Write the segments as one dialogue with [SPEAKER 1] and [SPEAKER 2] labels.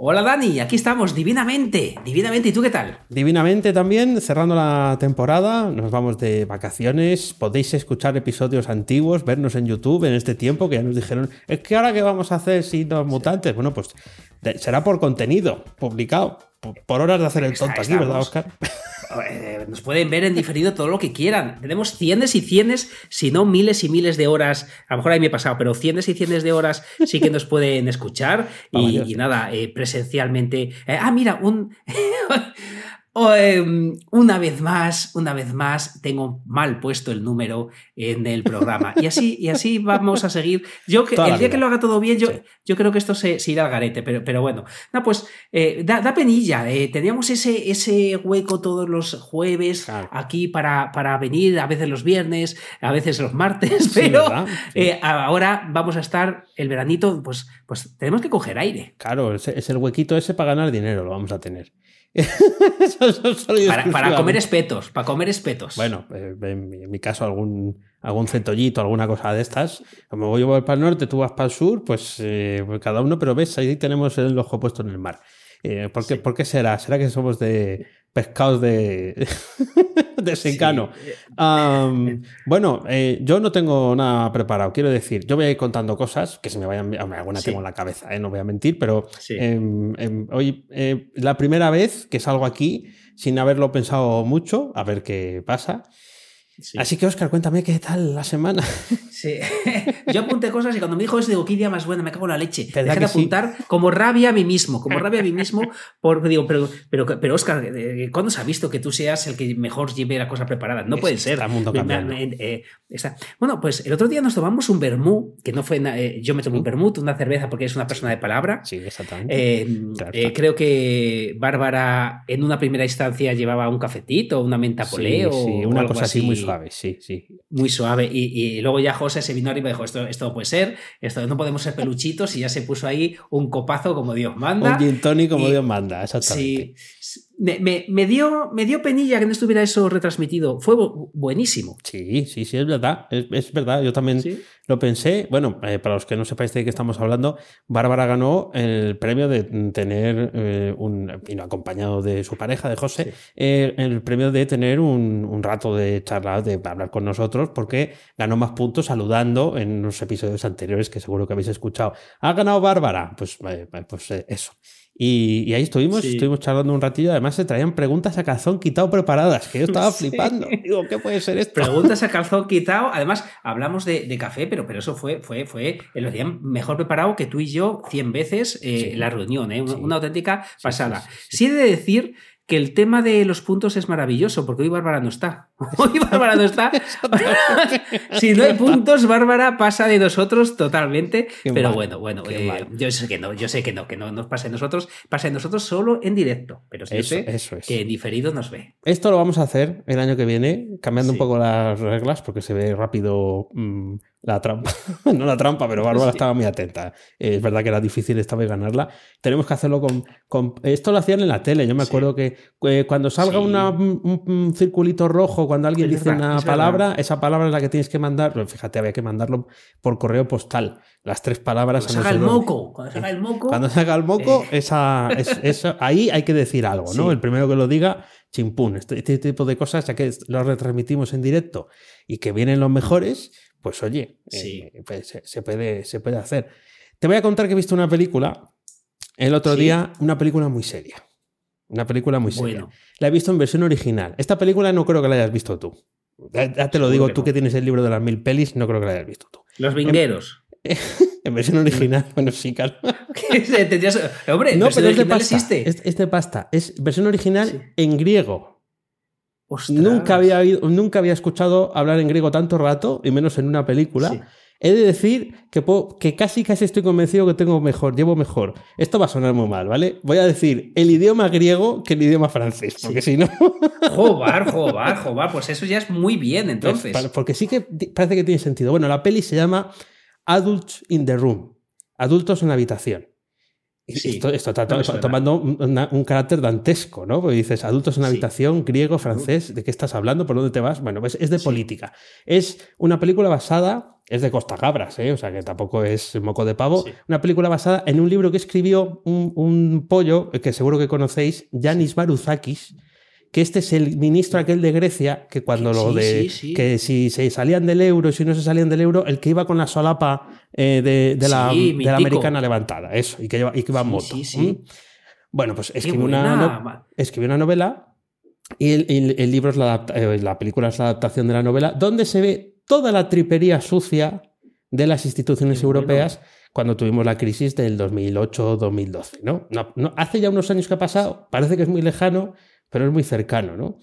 [SPEAKER 1] Hola Dani, aquí estamos, divinamente, divinamente. ¿Y tú qué tal?
[SPEAKER 2] Divinamente también, cerrando la temporada, nos vamos de vacaciones, podéis escuchar episodios antiguos, vernos en YouTube en este tiempo que ya nos dijeron, es que ahora qué vamos a hacer si los mutantes, bueno, pues será por contenido publicado, por, horas de hacer el tonto aquí, ¿verdad, Oscar?
[SPEAKER 1] Eh, nos pueden ver en diferido todo lo que quieran. Tenemos cientos y cientos, si no miles y miles de horas. A lo mejor ahí me he pasado, pero cientos y cientos de horas sí que nos pueden escuchar. y, nada, eh, presencialmente. Eh, ah, mira, un. Em, una vez más, una vez más, tengo mal puesto el número en el programa. Y así, y así vamos a seguir. Yo que, el día que lo haga todo bien, yo, yo creo que esto se, irá al garete, pero, pero bueno. No, pues eh, da, penilla. Eh, teníamos ese, ese hueco todos los jueves aquí para, para venir, a veces los viernes, a veces los martes, pero eh, ahora vamos a estar el veranito, pues, pues tenemos que coger aire.
[SPEAKER 2] Claro, es el huequito ese para ganar dinero, lo vamos a tener.
[SPEAKER 1] para, comer espetos, para comer espetos.
[SPEAKER 2] Bueno, eh, en, mi caso algún, algún centollito, alguna cosa de estas. Como voy para el norte, tú vas para el sur, pues, eh, pues cada uno, pero ves, ahí tenemos el ojo puesto en el mar. Eh, ¿por, qué, ¿Por qué será? ¿Será que somos de pescados de, de secano? bueno, eh, yo no tengo nada preparado. Quiero decir, yo voy a ir contando cosas que se me vayan. Alguna tengo en la cabeza, ¿eh? no voy a mentir, pero em, em, hoy la primera vez que salgo aquí sin haberlo pensado mucho, a ver qué pasa. Así que, Oscar, cuéntame qué tal la semana.
[SPEAKER 1] Sí. Yo apunté cosas y cuando me dijo eso, digo, qué idea más buena, me cago en la leche. Dejé de apuntar como rabia a mí mismo, como rabia a mí mismo. Por, digo, pero, pero, pero Oscar, ¿cuándo se ha visto que tú seas el que mejor lleve la cosa preparada? No puede ser.
[SPEAKER 2] Está mundo cambiando.
[SPEAKER 1] Eh, bueno, pues el otro día nos tomamos un vermú, que no fue. Eh, yo me tomé un vermut, una cerveza, porque es una persona de palabra.
[SPEAKER 2] Sí, exactamente.
[SPEAKER 1] Eh, creo que Bárbara en una primera instancia llevaba un cafetito, una menta polé o
[SPEAKER 2] una cosa así muy suave, sí, sí.
[SPEAKER 1] Muy suave. Y, luego ya José se vino arriba y dijo, esto, esto no puede ser, esto no podemos ser peluchitos y ya se puso ahí un copazo como Dios manda.
[SPEAKER 2] Un gin tonic como Dios manda, exactamente.
[SPEAKER 1] Sí, me, dio, me dio penilla que no estuviera eso retransmitido. Fue buenísimo.
[SPEAKER 2] Sí, sí, sí, es verdad. Es, verdad. Yo también lo pensé. Bueno, eh, para los que no sepáis de qué estamos hablando, Bárbara ganó el premio de tener eh, un. Vino acompañado de su pareja, de José, eh, el premio de tener un, rato de charla, de hablar con nosotros, porque ganó más puntos saludando en los episodios anteriores que seguro que habéis escuchado. ¿Ha ganado Bárbara? Pues, pues eso. Y, ahí estuvimos, estuvimos charlando un ratillo. Además, se traían preguntas a calzón quitado preparadas, que yo estaba flipando. Digo, ¿qué puede ser esto?
[SPEAKER 1] Preguntas a calzón quitado. Además, hablamos de, café, pero, pero eso fue, fue, fue el día mejor preparado que tú y yo 100 veces eh, la reunión, ¿eh? una, auténtica pasada. Sí, he de decir que el tema de los puntos es maravilloso, porque hoy Bárbara no está. Hoy Bárbara no está. si no hay puntos, Bárbara pasa de nosotros totalmente. pero bueno, bueno, eh, yo sé que no, yo sé que no, que no nos pase de nosotros, pasa de nosotros solo en directo. Pero sí sé que en diferido nos ve.
[SPEAKER 2] Esto lo vamos a hacer el año que viene, cambiando un poco las reglas, porque se ve rápido mm, la trampa, no la trampa, pero Bárbara estaba muy atenta. es verdad que era difícil esta vez ganarla. Tenemos que hacerlo con, Esto lo hacían en la tele. Yo me acuerdo que eh, cuando salga un, circulito rojo, cuando alguien dice una palabra, esa palabra es la que tienes que mandar. Fíjate, había que mandarlo por correo postal. Las tres palabras.
[SPEAKER 1] Cuando se haga el moco. Cuando se haga el moco.
[SPEAKER 2] Cuando se haga el moco, eh. esa, ahí hay que decir algo, ¿no? El primero que lo diga, chimpún. Este, este tipo de cosas, ya que lo retransmitimos en directo y que vienen los mejores pues oye, eh, pues, se, puede, se puede hacer. Te voy a contar que he visto una película el otro día, una película muy seria. Una película muy seria. La he visto en versión original. Esta película no creo que la hayas visto tú. Ya, te lo digo, tú que tienes el libro de las mil pelis, no creo que la hayas visto tú.
[SPEAKER 1] Los vingueros.
[SPEAKER 2] en versión original, bueno, sí, claro.
[SPEAKER 1] Hombre,
[SPEAKER 2] no, pero es de
[SPEAKER 1] pasta.
[SPEAKER 2] Existe. Es, de pasta. Es versión original en griego. Nunca había, nunca había escuchado hablar en griego tanto rato, y menos en una película. He de decir que, que casi casi estoy convencido que tengo mejor, llevo mejor. Esto va a sonar muy mal, ¿vale? Voy a decir el idioma griego que el idioma francés, porque si no...
[SPEAKER 1] Jobar, jobar, jobar, pues eso ya es muy bien entonces.
[SPEAKER 2] porque sí que parece que tiene sentido. Bueno, la peli se llama Adults in the Room, adultos en la habitación. Esto, está tomando un, carácter dantesco, ¿no? Porque dices, adultos en la habitación, griego, francés, ¿de qué estás hablando? ¿Por dónde te vas? Bueno, pues es de política. Es una película basada es de Costa Cabras, ¿eh? o sea que tampoco es moco de pavo. Una película basada en un libro que escribió un, pollo que seguro que conocéis, Yanis Varoufakis, que este es el ministro aquel de Grecia, que cuando lo de que si se salían del euro si no se salían del euro, el que iba con la solapa eh, de, la, americana levantada, eso, y que iba, y que iba en moto. Bueno, pues escribió una, escribió una novela y el, libro es la, eh, la película es la adaptación de la novela, donde se ve toda la tripería sucia de las instituciones europeas cuando tuvimos la crisis del 2008-2012. ¿no? No, no, hace ya unos años que ha pasado, parece que es muy lejano, pero es muy cercano. ¿no?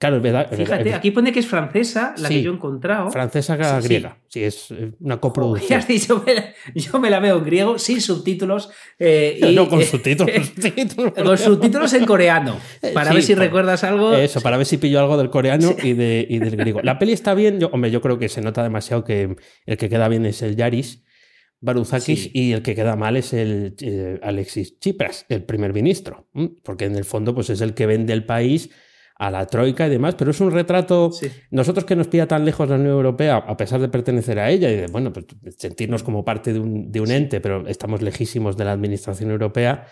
[SPEAKER 2] Claro, es verdad.
[SPEAKER 1] Fíjate, aquí pone que es francesa, la que yo he encontrado.
[SPEAKER 2] Francesa griega. Sí, es eh, una coproducción.
[SPEAKER 1] yo me la veo en griego, sin subtítulos. Eh, y,
[SPEAKER 2] no, con subtítulos.
[SPEAKER 1] con subtítulos en coreano. Eh, para ver si recuerdas algo.
[SPEAKER 2] Eso, para ver si pillo algo del coreano y, de, y, del griego. La peli está bien. Yo, hombre, yo creo que se nota demasiado que el que queda bien es el Yaris. Baruzakis y el que queda mal es el Alexis Tsipras, el primer ministro, porque en el fondo pues es el que vende el país a la Troika y demás, pero es un retrato, nosotros que nos pilla tan lejos la Unión Europea, a pesar de pertenecer a ella y de, bueno, pues sentirnos como parte de un, de un ente, pero estamos lejísimos de la Administración Europea,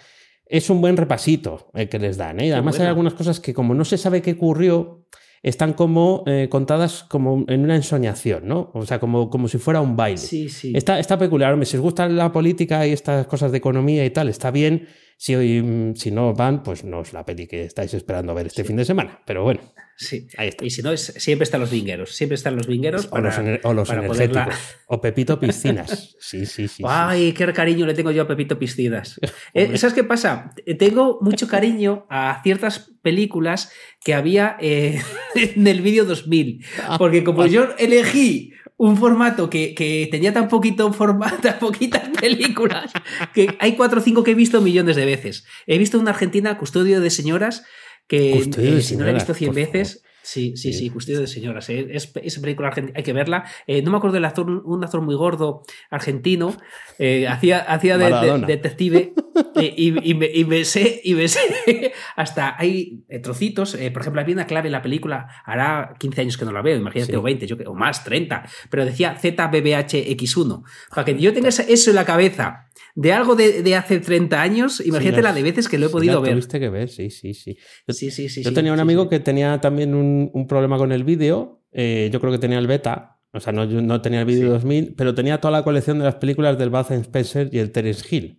[SPEAKER 2] es un buen repasito el que les dan. ¿eh? Y además hay algunas cosas que como no se sabe qué ocurrió, están como eh, contadas como en una ensoñación, ¿no? O sea, como, como si fuera un baile.
[SPEAKER 1] Sí, sí.
[SPEAKER 2] Está, está peculiar. si os gusta la política y estas cosas de economía y tal, está bien si, hoy, mm, si no van, pues no es la peli que estáis esperando ver este fin de semana. Pero bueno,
[SPEAKER 1] sí. Ahí está. Y si no, es, siempre están los vingueros. Siempre están los vingueros.
[SPEAKER 2] o los, energéticos. O Pepito Piscinas. Sí, sí, sí.
[SPEAKER 1] Ay, qué cariño le tengo yo a Pepito Piscinas. Eh, ¿Sabes qué pasa? Tengo mucho cariño a ciertas películas que había eh, en el vídeo 2000. Ah, Porque como yo elegí un formato que, tenía tan poquito formato, tan poquitas películas, que hay cuatro o cinco que he visto millones de veces. He visto una Argentina, Custodio de Señoras, que eh, si no la he visto 100 veces, Sí, sí, sí, Custodio de Señoras. ¿eh? Es, esa película argentina, hay que verla. Eh, no me acuerdo del actor, un actor muy gordo argentino, eh, hacía, hacía de, detective y, me, y, sé, y me sé hasta hay trocitos. por ejemplo, había una clave en la película, hará 15 años que no la veo, imagínate, o 20, yo, o más, 30, pero decía ZBBHX1. Para que yo tenga eso en la cabeza de algo de, hace 30 años, imagínate la de veces que lo he podido ver.
[SPEAKER 2] Tuviste que ver, sí, sí, sí.
[SPEAKER 1] Yo, sí, sí, sí,
[SPEAKER 2] yo tenía un amigo que tenía también un, problema con el vídeo. Eh, yo creo que tenía el beta. O sea, no, no tenía el vídeo 2000, pero tenía toda la colección de las películas del Bath Spencer y el Terence Hill.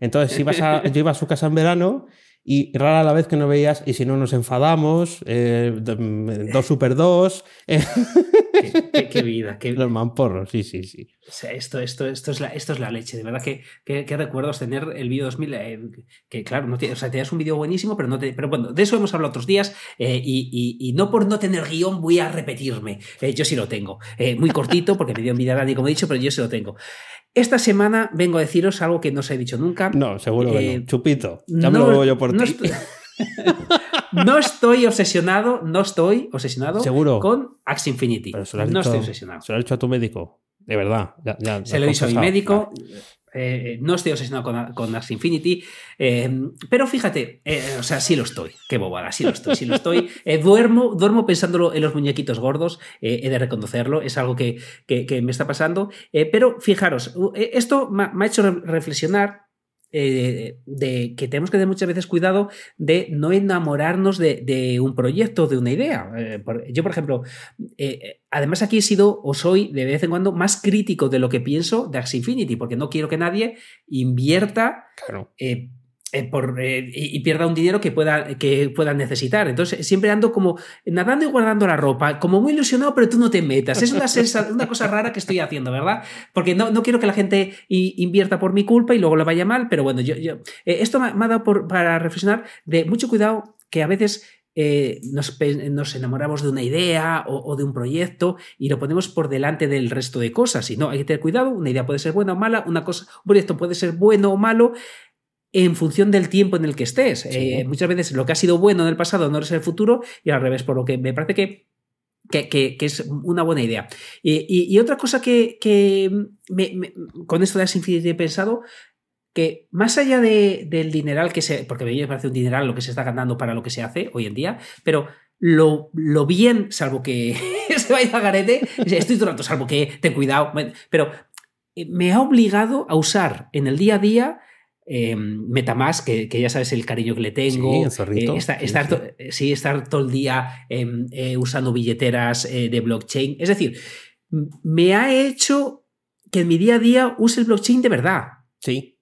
[SPEAKER 2] Entonces, ibas a, yo iba a su casa en verano y rara la vez que no veías, y si no nos enfadamos, eh, dos super dos.
[SPEAKER 1] qué, vida. Qué...
[SPEAKER 2] Los mamporros, sí, sí, sí.
[SPEAKER 1] O sea, esto, esto, esto, es la, esto es la leche, de verdad que, que, recuerdos tener el vídeo 2000, eh, que claro, no o sea, tenías un vídeo buenísimo, pero no te, pero bueno, de eso hemos hablado otros días eh, y, y, no por no tener guion voy a repetirme, yo sí lo tengo, muy cortito porque me dio envidia a como he dicho, pero yo sí lo tengo. Esta semana vengo a deciros algo que no os he dicho nunca.
[SPEAKER 2] No, seguro que no. Eh, Chupito. Ya me lo veo yo por
[SPEAKER 1] no
[SPEAKER 2] ti.
[SPEAKER 1] Estoy, no estoy obsesionado, no estoy obsesionado
[SPEAKER 2] ¿Seguro?
[SPEAKER 1] con Axe Infinity. no estoy obsesionado.
[SPEAKER 2] Se lo has dicho a tu médico. De verdad.
[SPEAKER 1] se lo he dicho a mi médico. Eh, no estoy obsesionado con, con Infinity, eh, pero fíjate, eh, o sea, sí lo estoy, qué bobada, sí lo estoy, sí lo estoy. duermo, duermo pensándolo en los muñequitos gordos, he de reconocerlo, es algo que, que me está pasando, pero fijaros, esto me ha hecho reflexionar eh, de que tenemos que tener muchas veces cuidado de no enamorarnos de, un proyecto, de una idea. Eh, yo, por ejemplo, eh, además aquí he sido o soy de vez en cuando más crítico de lo que pienso de Axie Infinity, porque no quiero que nadie invierta eh, por, eh, y, pierda un dinero que pueda, que pueda necesitar. Entonces, siempre ando como nadando y guardando la ropa, como muy ilusionado, pero tú no te metas. Es una, una cosa rara que estoy haciendo, ¿verdad? Porque no, no quiero que la gente invierta por mi culpa y luego le vaya mal, pero bueno, yo, yo esto me, ha dado para reflexionar de mucho cuidado que a veces nos, nos, enamoramos de una idea o, o, de un proyecto y lo ponemos por delante del resto de cosas. Y no, hay que tener cuidado, una idea puede ser buena o mala, una cosa, un proyecto puede ser bueno o malo, en función del tiempo en el que estés. Eh, muchas veces lo que ha sido bueno en el pasado no es el futuro y al revés, por lo que me parece que que, es una buena idea. Y, otra cosa que, con esto de Infinity he pensado, que más allá del dineral que se, porque me parece un dineral lo que se está ganando para lo que se hace hoy en día, pero lo, lo bien, salvo que se vaya a garete, estoy todo salvo que ten cuidado, pero me ha obligado a usar en el día a día eh, Metamask, que, ya sabes el cariño que le tengo. Eh, sí, estar, todo el día em, eh, usando billeteras de blockchain. Es decir, me ha hecho que en mi día a día use el blockchain de verdad.
[SPEAKER 2] Sí.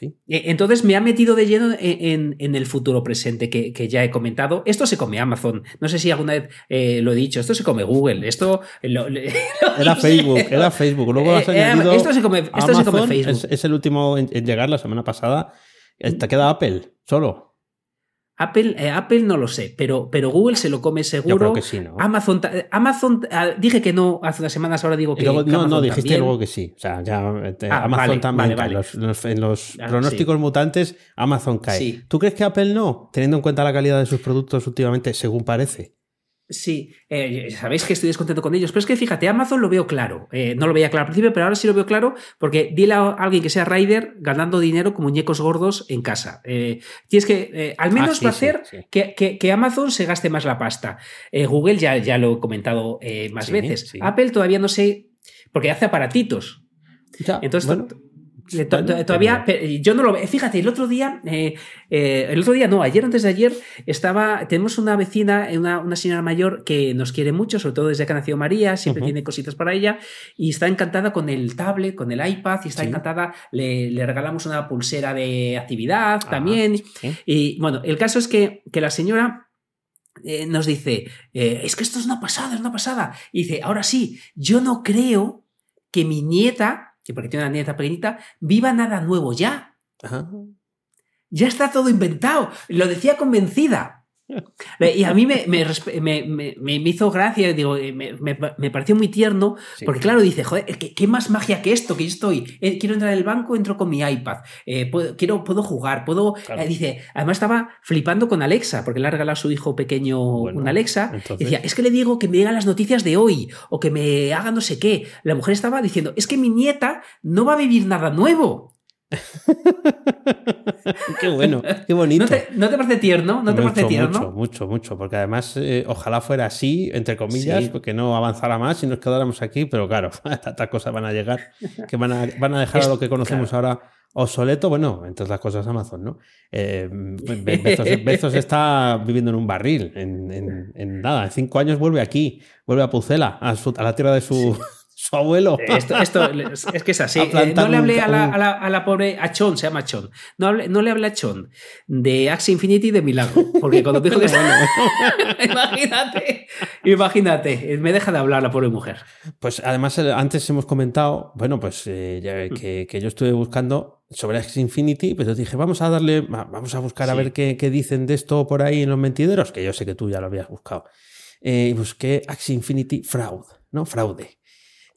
[SPEAKER 1] E, entonces me ha metido de lleno en, el futuro presente que, ya he comentado. Esto se come Amazon. No sé si alguna vez eh, lo he dicho. Esto se come Google. Esto
[SPEAKER 2] era Facebook. Era Facebook. Luego has eh, añadido esto se come, Facebook. Es, el último en, llegar la semana pasada. Te queda Apple solo.
[SPEAKER 1] Apple, eh, Apple no lo sé, pero, pero Google se lo come seguro.
[SPEAKER 2] que sí, ¿no?
[SPEAKER 1] Amazon, Amazon ah, dije que no hace unas semanas, ahora digo que.
[SPEAKER 2] no, no, dijiste luego que sí. O sea, ya eh, ah, Amazon también en los ah, pronósticos mutantes, Amazon cae. ¿Tú crees que Apple no? Teniendo en cuenta la calidad de sus productos últimamente, según parece.
[SPEAKER 1] Sí, eh, sabéis que estoy descontento con ellos, pero es que fíjate, Amazon lo veo claro. Eh, no lo veía claro al principio, pero ahora sí lo veo claro porque dile a alguien que sea rider ganando dinero como muñecos gordos en casa. Eh, tienes que, al menos va a hacer Que, Amazon se gaste más la pasta. Google ya, ya lo he comentado más veces. Apple todavía no sé, porque hace aparatitos. Entonces, Todavía, yo no lo veo. Fíjate, el otro día, eh, eh, el otro día no, ayer antes de ayer, estaba, tenemos una vecina, una, una, señora mayor que nos quiere mucho, sobre todo desde que nació María, siempre tiene cositas para ella, y está encantada con el tablet, con el iPad, y está encantada, le, regalamos una pulsera de actividad ah, también. Y bueno, el caso es que, que la señora eh, nos dice, es que esto es una pasada, es una pasada. Y dice, ahora sí, yo no creo que mi nieta que porque tiene una nieta pequeñita, viva nada nuevo ya. Ya está todo inventado. Lo decía convencida. Y a mí me, me, hizo gracia, digo, eh, me, pareció muy tierno, porque claro, dice, joder, ¿qué, más magia que esto? Que yo estoy, eh, quiero entrar al banco, entro con mi iPad, eh, puedo, quiero, puedo jugar, puedo... dice, además estaba flipando con Alexa, porque le ha regalado a su hijo pequeño una Alexa, y decía, es que le digo que me digan las noticias de hoy, o que me haga no sé qué. La mujer estaba diciendo, es que mi nieta no va a vivir nada nuevo.
[SPEAKER 2] qué bueno, qué bonito.
[SPEAKER 1] ¿No te, parece tierno? ¿No te
[SPEAKER 2] mucho,
[SPEAKER 1] parece tierno?
[SPEAKER 2] Mucho, mucho, mucho. Porque además, eh, ojalá fuera así, entre comillas, porque no avanzara más y nos quedáramos aquí, pero claro, tantas cosas van a llegar que van a, van a dejar a lo que conocemos ahora obsoleto. Bueno, entre las cosas Amazon, ¿no? Eh, Bezos, está viviendo en un barril. En, nada, en cinco años vuelve aquí, vuelve a Pucela, a, la tierra de su su abuelo.
[SPEAKER 1] Esto, es que es así. Eh, no le hablé a la, a, la, pobre, a Chon, se llama Chon. No, no le hablé a Chon de Axie Infinity de Milagro. Porque cuando dijo que imagínate, imagínate, me deja de hablar la pobre mujer.
[SPEAKER 2] Pues además, eh, antes hemos comentado, bueno, pues eh, que, yo estuve buscando sobre Axie Infinity, pero dije, vamos a darle, vamos a buscar a ver qué, qué, dicen de esto por ahí en los mentideros, que yo sé que tú ya lo habías buscado. y busqué Axie Infinity Fraud, ¿no? Fraude.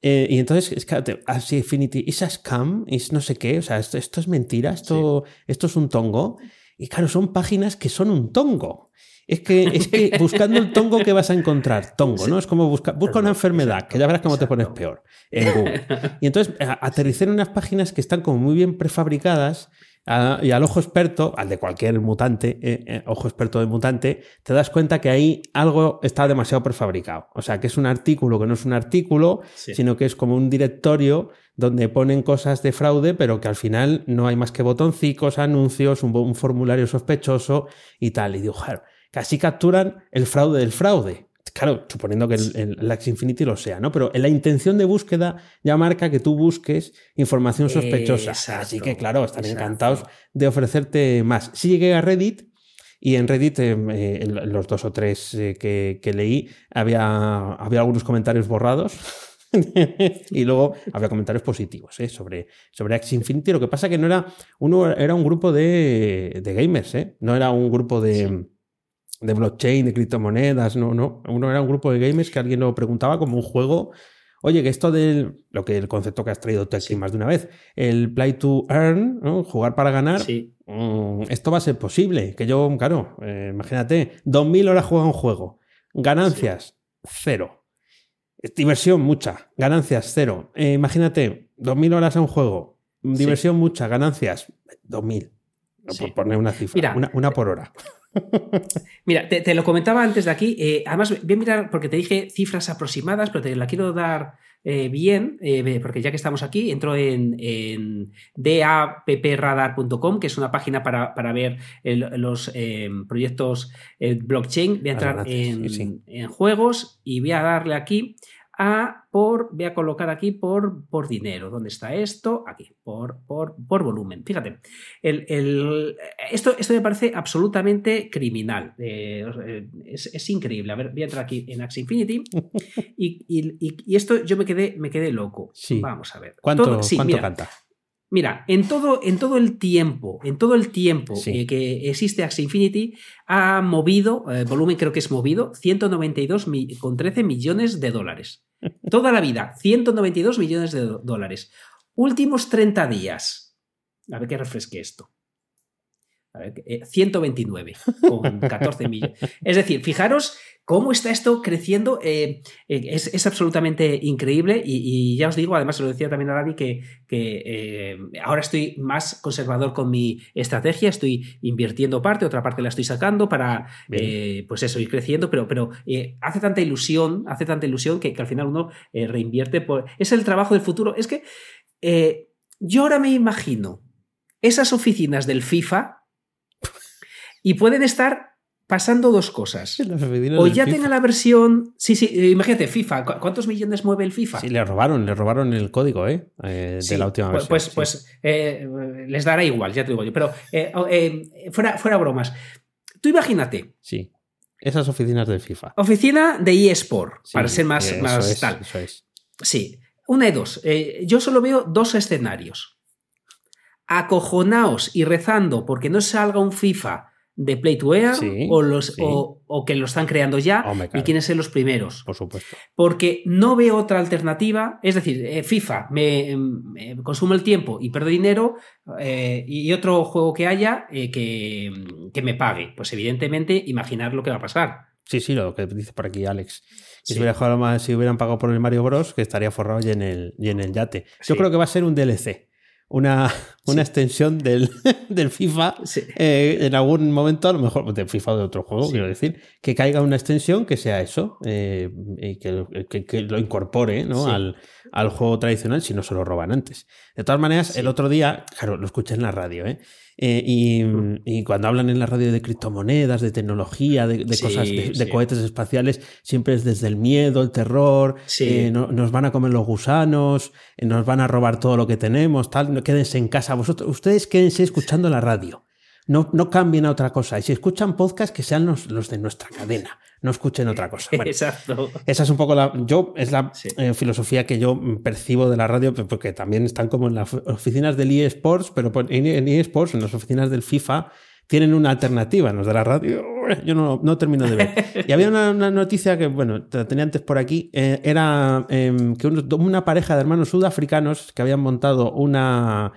[SPEAKER 2] Eh, y entonces, es que así Infinity, ¿es a scam? ¿Es no sé qué? O sea, esto, es mentira, esto, esto es un tongo. Y claro, son páginas que son un tongo. Es que, es que buscando el tongo que vas a encontrar, tongo, ¿no? Es como buscar, busca una enfermedad, que ya verás cómo te pones peor en Google. Y entonces aterricé en unas páginas que están como muy bien prefabricadas y al ojo experto, al de cualquier mutante, eh, eh, ojo experto de mutante, te das cuenta que ahí algo está demasiado prefabricado. O sea, que es un artículo que no es un artículo, sino que es como un directorio donde ponen cosas de fraude, pero que al final no hay más que botoncicos, anuncios, un, formulario sospechoso y tal. Y digo, casi capturan el fraude del fraude Claro, suponiendo que el, el, Axie Infinity lo sea, ¿no? Pero la intención de búsqueda ya marca que tú busques información sospechosa. Así que, claro, están encantados de ofrecerte más. Si llegué a Reddit, y en Reddit, eh, los dos o tres eh, que, que, leí, había, había algunos comentarios borrados. y luego había comentarios positivos ¿eh? sobre, sobre Axie Infinity. Lo que pasa que no era. Uno era un grupo de, de gamers, ¿eh? no era un grupo de, de blockchain, de criptomonedas, no, no. Uno era un grupo de gamers que alguien lo preguntaba como un juego. Oye, que esto del. Lo que el concepto que has traído tú aquí más de una vez, el play to earn, ¿no? jugar para ganar.
[SPEAKER 1] Sí.
[SPEAKER 2] Mm, esto va a ser posible. Que yo, claro, eh, imagínate, 2000 horas juega un juego. Ganancias, cero. Diversión mucha, ganancias cero. Eh, imagínate, 2.000 horas a un juego, diversión mucha, ganancias 2.000. No. Por poner una cifra, Mira, una, una, por hora.
[SPEAKER 1] Mira, te, te, lo comentaba antes de aquí. Eh, además, voy a mirar porque te dije cifras aproximadas, pero te la quiero dar eh, bien, eh, porque ya que estamos aquí, entro en, en dapradar.com, que es una página para, para ver el, los proyectos blockchain. Voy a entrar
[SPEAKER 2] Adelante,
[SPEAKER 1] en,
[SPEAKER 2] sí, sí.
[SPEAKER 1] en, juegos y voy a darle aquí a por, voy a colocar aquí por, por dinero. ¿Dónde está esto? Aquí, por, por, por volumen. Fíjate, el, el, esto, esto me parece absolutamente criminal. Eh, es, es, increíble. A ver, voy a entrar aquí en Axie Infinity y, y, y, esto yo me quedé, me quedé loco.
[SPEAKER 2] Sí.
[SPEAKER 1] Vamos a ver.
[SPEAKER 2] ¿Cuánto, Todo, sí, ¿cuánto mira, canta?
[SPEAKER 1] Mira, en todo, en todo el tiempo, en todo el tiempo
[SPEAKER 2] Sí.
[SPEAKER 1] eh, que existe Axie Infinity, ha movido, eh, volumen creo que es movido, 192 mi- con 13 millones de dólares. Toda la vida, 192 millones de dólares. Últimos 30 días. A ver que refresque esto. A ver, eh, 129 con 14 millones. Es decir, fijaros cómo está esto creciendo. eh, eh, es, es absolutamente increíble y, y ya os digo, además se lo decía también a Dani, que, que eh, ahora estoy más conservador con mi estrategia, estoy invirtiendo parte, otra parte la estoy sacando para, pues eso, ir creciendo, pero, pero hace tanta ilusión, hace tanta ilusión que, que al final uno reinvierte. Por... Es el trabajo del futuro. Es que yo ahora me imagino esas oficinas del FIFA y pueden estar pasando dos cosas. O ya tenga la versión. Sí, sí, eh, imagínate, FIFA. ¿cu- ¿Cuántos millones mueve el FIFA?
[SPEAKER 2] Sí, le robaron, le robaron el código, ¿eh? Eh, de la última
[SPEAKER 1] pues,
[SPEAKER 2] versión.
[SPEAKER 1] Pues,
[SPEAKER 2] sí.
[SPEAKER 1] pues, eh, les dará igual, ya te digo yo. Pero eh, fuera, fuera bromas. Tú imagínate,
[SPEAKER 2] Sí. Esas oficinas de FIFA.
[SPEAKER 1] oficina de eSport,
[SPEAKER 2] Sí,
[SPEAKER 1] para ser más,
[SPEAKER 2] eso
[SPEAKER 1] más
[SPEAKER 2] es,
[SPEAKER 1] tal.
[SPEAKER 2] Eso es.
[SPEAKER 1] Sí, una de dos. Yo solo veo dos escenarios. Acojonaos y rezando porque no salga un FIFA de Earn
[SPEAKER 2] Sí,
[SPEAKER 1] o, los,
[SPEAKER 2] sí.
[SPEAKER 1] o, o que lo están creando ya
[SPEAKER 2] Hombre,
[SPEAKER 1] y quieren ser los primeros.
[SPEAKER 2] Por supuesto.
[SPEAKER 1] Porque no veo otra alternativa. Es decir, eh, FIFA me, me consume el tiempo y pierdo dinero eh, y otro juego que haya eh, que, que me pague. Pues evidentemente imaginar lo que va a pasar.
[SPEAKER 2] Sí, sí, lo que dice por aquí Alex.
[SPEAKER 1] Sí.
[SPEAKER 2] si, hubiera jugado más- si hubieran pagado por el Mario Bros, que estaría forrado y en el, y en el yate. Yo creo que va a ser un DLC. Una, una
[SPEAKER 1] Sí.
[SPEAKER 2] extensión del, del FIFA.
[SPEAKER 1] Sí.
[SPEAKER 2] eh, en algún momento, a lo mejor del FIFA de otro juego,
[SPEAKER 1] Sí.
[SPEAKER 2] quiero decir, que caiga una extensión que sea eso eh, y que, que- que lo incorpore ¿no? Al, al juego tradicional si no se lo roban antes. De todas maneras,
[SPEAKER 1] Sí.
[SPEAKER 2] el otro día, claro, lo escuché en la radio, ¿eh? Eh, y,
[SPEAKER 1] Mm.
[SPEAKER 2] y cuando hablan en la radio de criptomonedas, de tecnología, de, de
[SPEAKER 1] Sí,
[SPEAKER 2] cosas, de, de
[SPEAKER 1] sí.
[SPEAKER 2] cohetes espaciales, siempre es desde el miedo, el terror,
[SPEAKER 1] Sí.
[SPEAKER 2] eh, no- nos van a comer los gusanos, eh, nos van a robar todo lo que tenemos, tal, no, quédense en casa. Vosotros, ustedes quédense escuchando la radio. No, no cambien a otra cosa. Y si escuchan podcast, que sean los, los de nuestra cadena. No escuchen otra cosa. Bueno,
[SPEAKER 1] Exacto.
[SPEAKER 2] esa es un poco la. Yo, es la
[SPEAKER 1] Sí.
[SPEAKER 2] eh, filosofía que yo percibo de la radio, porque también están como en las oficinas del eSports, pero en en eSports, en las oficinas del FIFA, tienen una alternativa. En los de la radio, yo no, no termino de ver. Y había una, una noticia que, bueno, te la tenía antes por aquí, eh, era em, que una pareja de hermanos sudafricanos que habían montado una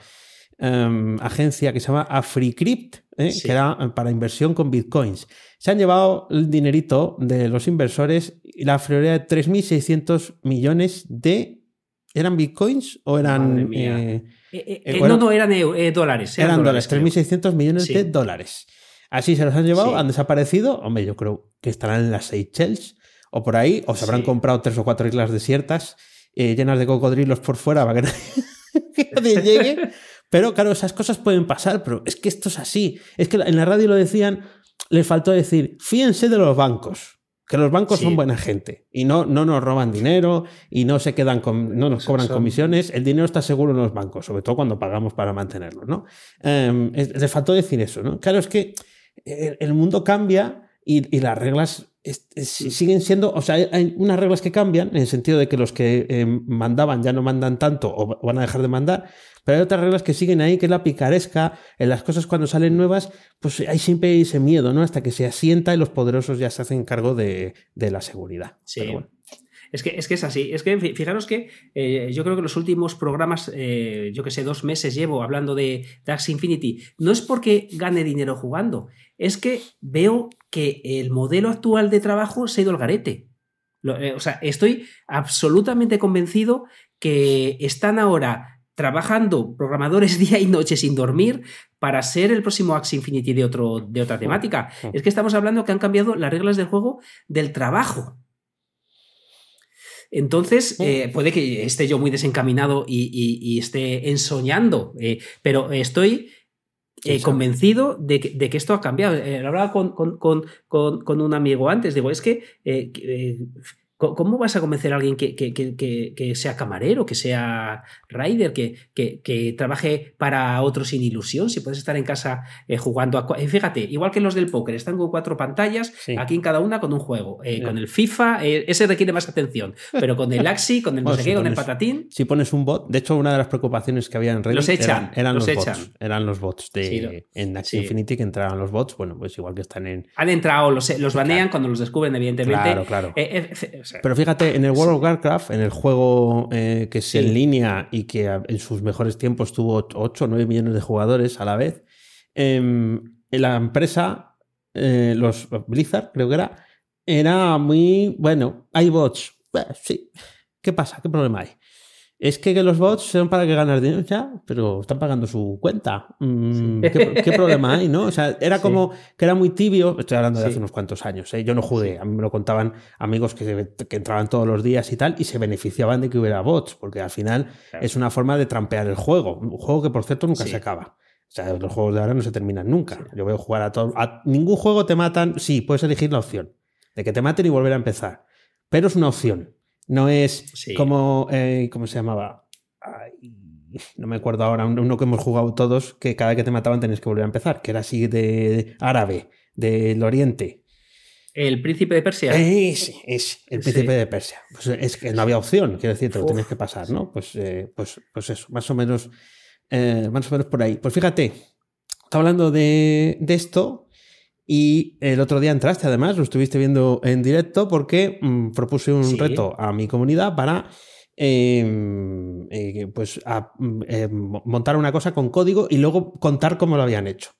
[SPEAKER 2] em, agencia que se llama AfriCrypt, eh,
[SPEAKER 1] Sí.
[SPEAKER 2] que era para inversión con bitcoins. Se han llevado el dinerito de los inversores y la friolera de 3.600 millones de... ¿Eran bitcoins o eran... Eh,
[SPEAKER 1] Eh, eh,
[SPEAKER 2] bueno,
[SPEAKER 1] no, no, eran dólares.
[SPEAKER 2] eran dólares,
[SPEAKER 1] creo.
[SPEAKER 2] 3.600 millones
[SPEAKER 1] Sí.
[SPEAKER 2] de dólares. Así se los han llevado,
[SPEAKER 1] Sí.
[SPEAKER 2] han desaparecido. Hombre, yo creo que estarán en las Seychelles o por ahí, o se habrán comprado tres o cuatro islas desiertas llenas de cocodrilos por fuera para que nadie llegue. Pero claro, esas cosas pueden pasar, pero es que esto es así. Es que en la radio lo decían, les faltó decir, fíjense de los bancos. Que los bancos
[SPEAKER 1] Sí.
[SPEAKER 2] son buena gente y no, no nos roban dinero y no se quedan con, no nos cobran
[SPEAKER 1] Son-
[SPEAKER 2] comisiones. El dinero está seguro en los bancos, sobre todo cuando pagamos para mantenerlos, ¿no? Eh, es- les faltó decir eso, ¿no? Claro, es que el, el mundo cambia y, y las reglas es- es- siguen siendo, o sea, hay, unas reglas que cambian en el sentido de que los que eh, mandaban ya no mandan tanto o van a dejar de mandar, pero hay otras reglas que siguen ahí, que es la picaresca, en las cosas cuando salen nuevas, pues hay siempre ese miedo, ¿no? Hasta que se asienta y los poderosos ya se hacen cargo de, de la seguridad.
[SPEAKER 1] Sí.
[SPEAKER 2] Pero bueno.
[SPEAKER 1] Es que, es que es así. Es que fi- fijaros que eh, yo creo que los últimos programas, eh, yo que sé, dos meses llevo hablando de Dax Infinity, no es porque gane dinero jugando, es que veo que el modelo actual de trabajo se ha ido al garete. Lo- eh, o sea, estoy absolutamente convencido que están ahora trabajando programadores día y noche sin dormir para ser el próximo Axie Infinity de, otro, de otra temática. Es que estamos hablando que han cambiado las reglas del juego del trabajo. Entonces, eh, puede que esté yo muy desencaminado y, y- y esté ensoñando, eh, pero estoy eh, convencido de que, de que esto ha cambiado. Hablaba con, con- con- con- un amigo antes, digo, es que, ¿cómo- ¿cómo vas a convencer a alguien que, que- que- que- sea camarero, que sea rider, que, que- que trabaje para otro sin ilusión? Si puedes estar en casa eh, jugando a... eh, Fíjate, igual que los del póker, están con cuatro pantallas,
[SPEAKER 2] Sí.
[SPEAKER 1] aquí en cada una con un juego. Eh. Con el FIFA, ese requiere más atención, pero con el Axi, con el no
[SPEAKER 2] Bueno,
[SPEAKER 1] sé
[SPEAKER 2] si
[SPEAKER 1] qué, con el patatín...
[SPEAKER 2] Si pones un bot, de hecho, una de las preocupaciones que había en Reddit
[SPEAKER 1] Los echan,
[SPEAKER 2] eran, eran
[SPEAKER 1] los
[SPEAKER 2] los,
[SPEAKER 1] echan.
[SPEAKER 2] bots. Eran los bots de,
[SPEAKER 1] Sí, lo-
[SPEAKER 2] en Axie
[SPEAKER 1] sí.
[SPEAKER 2] Infinity que entraban los bots. Bueno, pues igual que están en.
[SPEAKER 1] Han entrado, los, los banean cuando los descubren, evidentemente.
[SPEAKER 2] Claro, claro.
[SPEAKER 1] O sea,
[SPEAKER 2] Pero fíjate, en el World of Warcraft, en el juego eh, que es
[SPEAKER 1] Sí.
[SPEAKER 2] en línea y que en sus mejores tiempos tuvo 8 o 9 millones de jugadores a la vez, em, la empresa, eh, los Blizzard, creo que era, era muy. Bueno, hay bots. Sí. ¿Qué pasa? ¿Qué problema hay? Es que los bots son para que ganar dinero ya, pero están pagando su cuenta. Mm, ¿qué, qué problema hay, no? O sea, era
[SPEAKER 1] Sí.
[SPEAKER 2] como que era muy tibio. Estoy hablando de
[SPEAKER 1] Sí.
[SPEAKER 2] hace unos cuantos años. ¿eh? Yo no jugué, a mí me lo contaban amigos que, que entraban todos los días y tal, y se beneficiaban de que hubiera bots, porque al final
[SPEAKER 1] Claro.
[SPEAKER 2] es una forma de trampear el juego. Un juego que, por cierto, nunca se acaba. O sea, los juegos de ahora no se terminan nunca. Yo veo jugar a todo. A ningún juego te matan. Sí, puedes elegir la opción de que te maten y volver a empezar. Pero es una opción. No es
[SPEAKER 1] Sí.
[SPEAKER 2] como. eh, ¿Cómo se llamaba? Ay, no me acuerdo ahora. un- Uno que hemos jugado todos, que cada vez que te mataban tenías que volver a empezar, que era así de árabe, del oriente.
[SPEAKER 1] el príncipe de Persia.
[SPEAKER 2] Ese, ese, el
[SPEAKER 1] Sí.
[SPEAKER 2] príncipe de Persia. Pues es que no había opción, quiero decir, te lo tenías que pasar, ¿no? Pues, eh, pues, pues eso, más o menos, eh, más o menos por ahí. Pues fíjate, está hablando de, de esto y el otro día entraste, además, lo estuviste viendo en directo porque mm, propuse un
[SPEAKER 1] Sí.
[SPEAKER 2] reto a mi comunidad para eh, eh, pues a- mm, eh, montar una cosa con código y luego contar cómo lo habían hecho.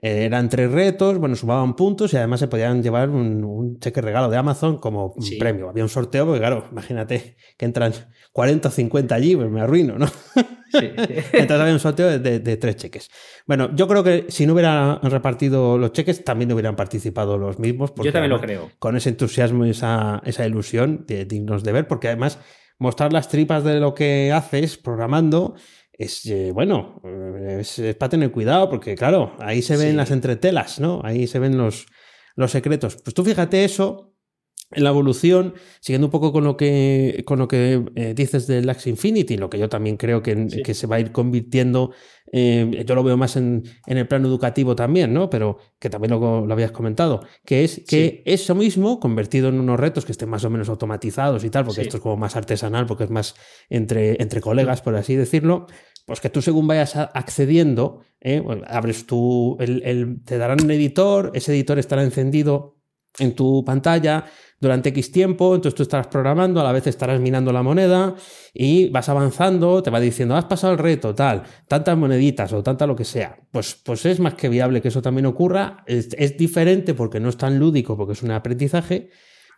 [SPEAKER 2] Eh, eran tres retos, bueno, sumaban puntos y además se podían llevar un, un cheque regalo de Amazon como
[SPEAKER 1] Sí.
[SPEAKER 2] premio. Había un sorteo, porque claro, imagínate que entran 40 o 50 allí, pues me arruino, ¿no?
[SPEAKER 1] Sí.
[SPEAKER 2] Entonces había un sorteo de, de- de tres cheques. Bueno, yo creo que si no hubieran repartido los cheques, también hubieran participado los mismos. porque
[SPEAKER 1] Yo también lo creo.
[SPEAKER 2] Con ese entusiasmo y esa, esa ilusión de, dignos de ver, porque además mostrar las tripas de lo que haces programando es, eh, bueno, eh, es, es para tener cuidado, porque claro, ahí se ven
[SPEAKER 1] Sí.
[SPEAKER 2] las entretelas, ¿no? Ahí se ven los, los secretos. Pues tú fíjate eso en la evolución, siguiendo un poco con lo que, con lo que eh, dices del Axie Infinity, lo que yo también creo que,
[SPEAKER 1] Sí.
[SPEAKER 2] que se va a ir convirtiendo, eh, yo lo veo más en, en el plano educativo también, ¿no? Pero que también lo, lo habías comentado, que es que
[SPEAKER 1] Sí.
[SPEAKER 2] eso mismo, convertido en unos retos que estén más o menos automatizados y tal, porque
[SPEAKER 1] Sí.
[SPEAKER 2] esto es como más artesanal, porque es más entre, entre colegas, por así decirlo, pues que tú según vayas accediendo, ¿eh? Abres el- te darán un editor, ese editor estará encendido en tu pantalla durante X tiempo, entonces tú estarás programando, a la vez estarás minando la moneda y vas avanzando, te va diciendo, has pasado el reto, tal, tantas moneditas o tanta lo que sea. Pues, pues es más que viable que eso también ocurra. Es diferente porque no es tan lúdico, porque es un aprendizaje,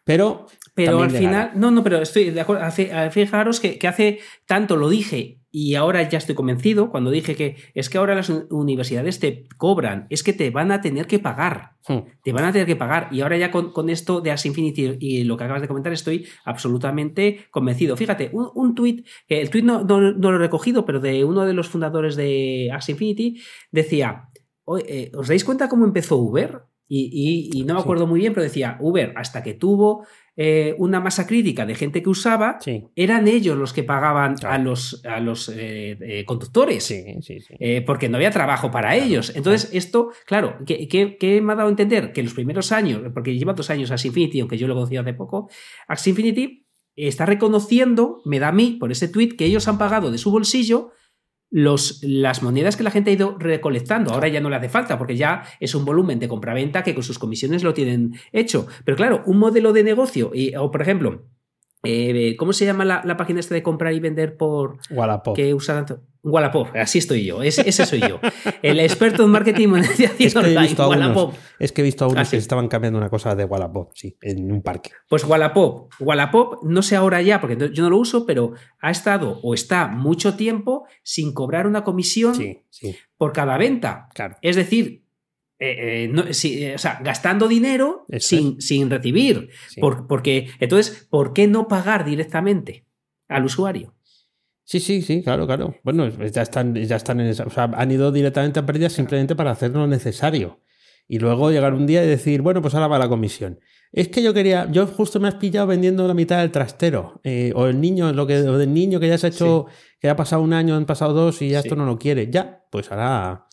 [SPEAKER 2] pero...
[SPEAKER 1] Pero al final, no, no, pero estoy de acuerdo. Hace- Fijaros que, que hace tanto lo dije y ahora ya estoy convencido cuando dije que es que ahora las un- universidades te cobran, es que te van a tener que pagar.
[SPEAKER 2] Hmm.
[SPEAKER 1] Te van a tener que pagar. Y ahora ya con, con esto de As Infinity y lo que acabas de comentar, estoy absolutamente convencido. Fíjate, un, un tuit, que el tuit no, no- no lo he recogido, pero de uno de los fundadores de As Infinity, decía: "Oye, eh, ¿Os dais cuenta cómo empezó Uber? Y, y, no me acuerdo muy bien, pero decía Uber, hasta que tuvo eh, una masa crítica de gente que usaba, eran ellos los que pagaban a los, a los eh, eh, conductores. porque no había trabajo para ellos. Entonces, esto, claro, ¿qué, me ha dado a entender? Que en los primeros años, porque lleva dos años Axie Infinity, aunque yo lo conocí hace poco, Axie Infinity está reconociendo, me da a mí, por ese tweet, que ellos han pagado de su bolsillo las monedas que la gente ha ido recolectando. Ahora ya no le hace falta porque ya es un volumen de compraventa que con sus comisiones lo tienen hecho. Pero claro, un modelo de negocio, y, o por ejemplo, eh, ¿cómo se llama la, página esta de comprar y vender por...
[SPEAKER 2] Wallapop.
[SPEAKER 1] Que usa Wallapop, así estoy yo, ese, soy yo. El experto en marketing monetización
[SPEAKER 2] es que He visto Wallapop. es que he visto a unos ah, que estaban cambiando una cosa de Wallapop, sí, en un parque.
[SPEAKER 1] Pues Wallapop, Wallapop, no sé ahora ya, porque yo no lo uso, pero ha estado o está mucho tiempo sin cobrar una comisión por cada venta.
[SPEAKER 2] Claro.
[SPEAKER 1] Es decir, eh, eh, eh, o sea, gastando dinero sin, sin, recibir. porque, entonces, ¿por qué no pagar directamente al usuario?
[SPEAKER 2] Sí, sí, sí, claro, claro. Bueno, ya están, ya están en esa, o sea, han ido directamente a pérdidas simplemente para hacer lo necesario. Y luego llegar un día y decir, bueno, pues ahora va la comisión. Es que yo quería, yo justo me has pillado vendiendo la mitad del trastero. O el niño, lo que, o del niño que ya se ha hecho, que ha pasado un año, han pasado dos y ya esto no lo quiere. Ya, pues ahora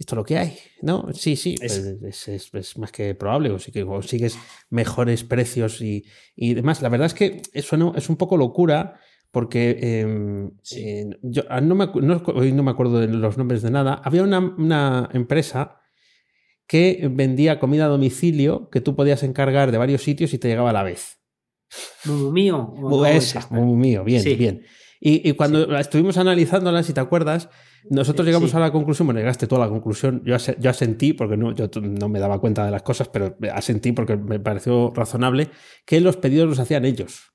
[SPEAKER 2] esto es lo que hay, ¿no? Sí, sí, es, pues es, más que probable, o sí que consigues mejores precios y, y demás. La verdad es que eso es un poco locura porque em, eh, yo ah, no me, hoy no me acuerdo de los nombres de nada. Había una, empresa que vendía comida a domicilio que tú podías encargar de varios sitios y te llegaba a la vez.
[SPEAKER 1] Muy mío.
[SPEAKER 2] mío, bien, bien. Y, cuando estuvimos analizándola, si te acuerdas, nosotros llegamos a la conclusión, bueno, llegaste tú a la conclusión, yo, yo asentí, porque no, yo no me daba cuenta de las cosas, pero asentí porque me pareció razonable, que los pedidos los hacían ellos.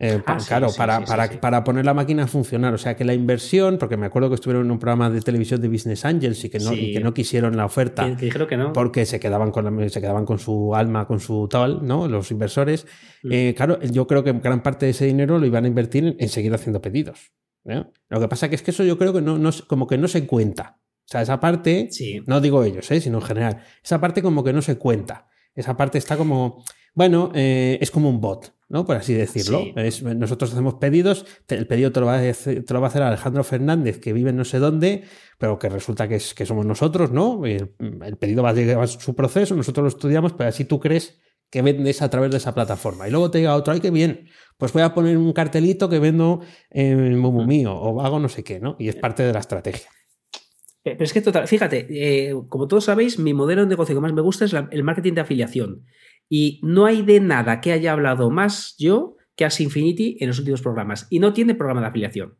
[SPEAKER 2] Eh, ah, claro, para, para, poner la máquina a funcionar. O sea, que la inversión, porque me acuerdo que estuvieron en un programa de televisión de Business Angels y que no, que no quisieron la oferta.
[SPEAKER 1] dijeron que no.
[SPEAKER 2] Porque se quedaban, con se quedaban con su alma, con su tal, ¿no? Los inversores. Mm. Eh, claro, yo creo que gran parte de ese dinero lo iban a invertir en, seguir haciendo pedidos. Lo que pasa que es que eso yo creo que no, no como que no se cuenta. O sea, esa parte, no digo ellos, ¿eh? sino en general, esa parte como que no se cuenta. Esa parte está como, bueno, eh, es como un bot. ¿no? Por así decirlo. nosotros hacemos pedidos, el pedido te lo, va a hacer, te lo va a hacer Alejandro Fernández, que vive en no sé dónde, pero que resulta que, es, que somos nosotros, ¿no? El, pedido va a llegar a su proceso, nosotros lo estudiamos, pero así tú crees que vendes a través de esa plataforma. Y luego te llega otro, ay, qué bien, pues voy a poner un cartelito que vendo en Momo Mío o hago no sé qué, ¿no? Y es parte de la estrategia.
[SPEAKER 1] Pero es que total, fíjate, eh, como todos sabéis, mi modelo de negocio que más me gusta es el marketing de afiliación. Y no hay de nada que haya hablado más yo que As Infinity en los últimos programas. Y no tiene programa de afiliación.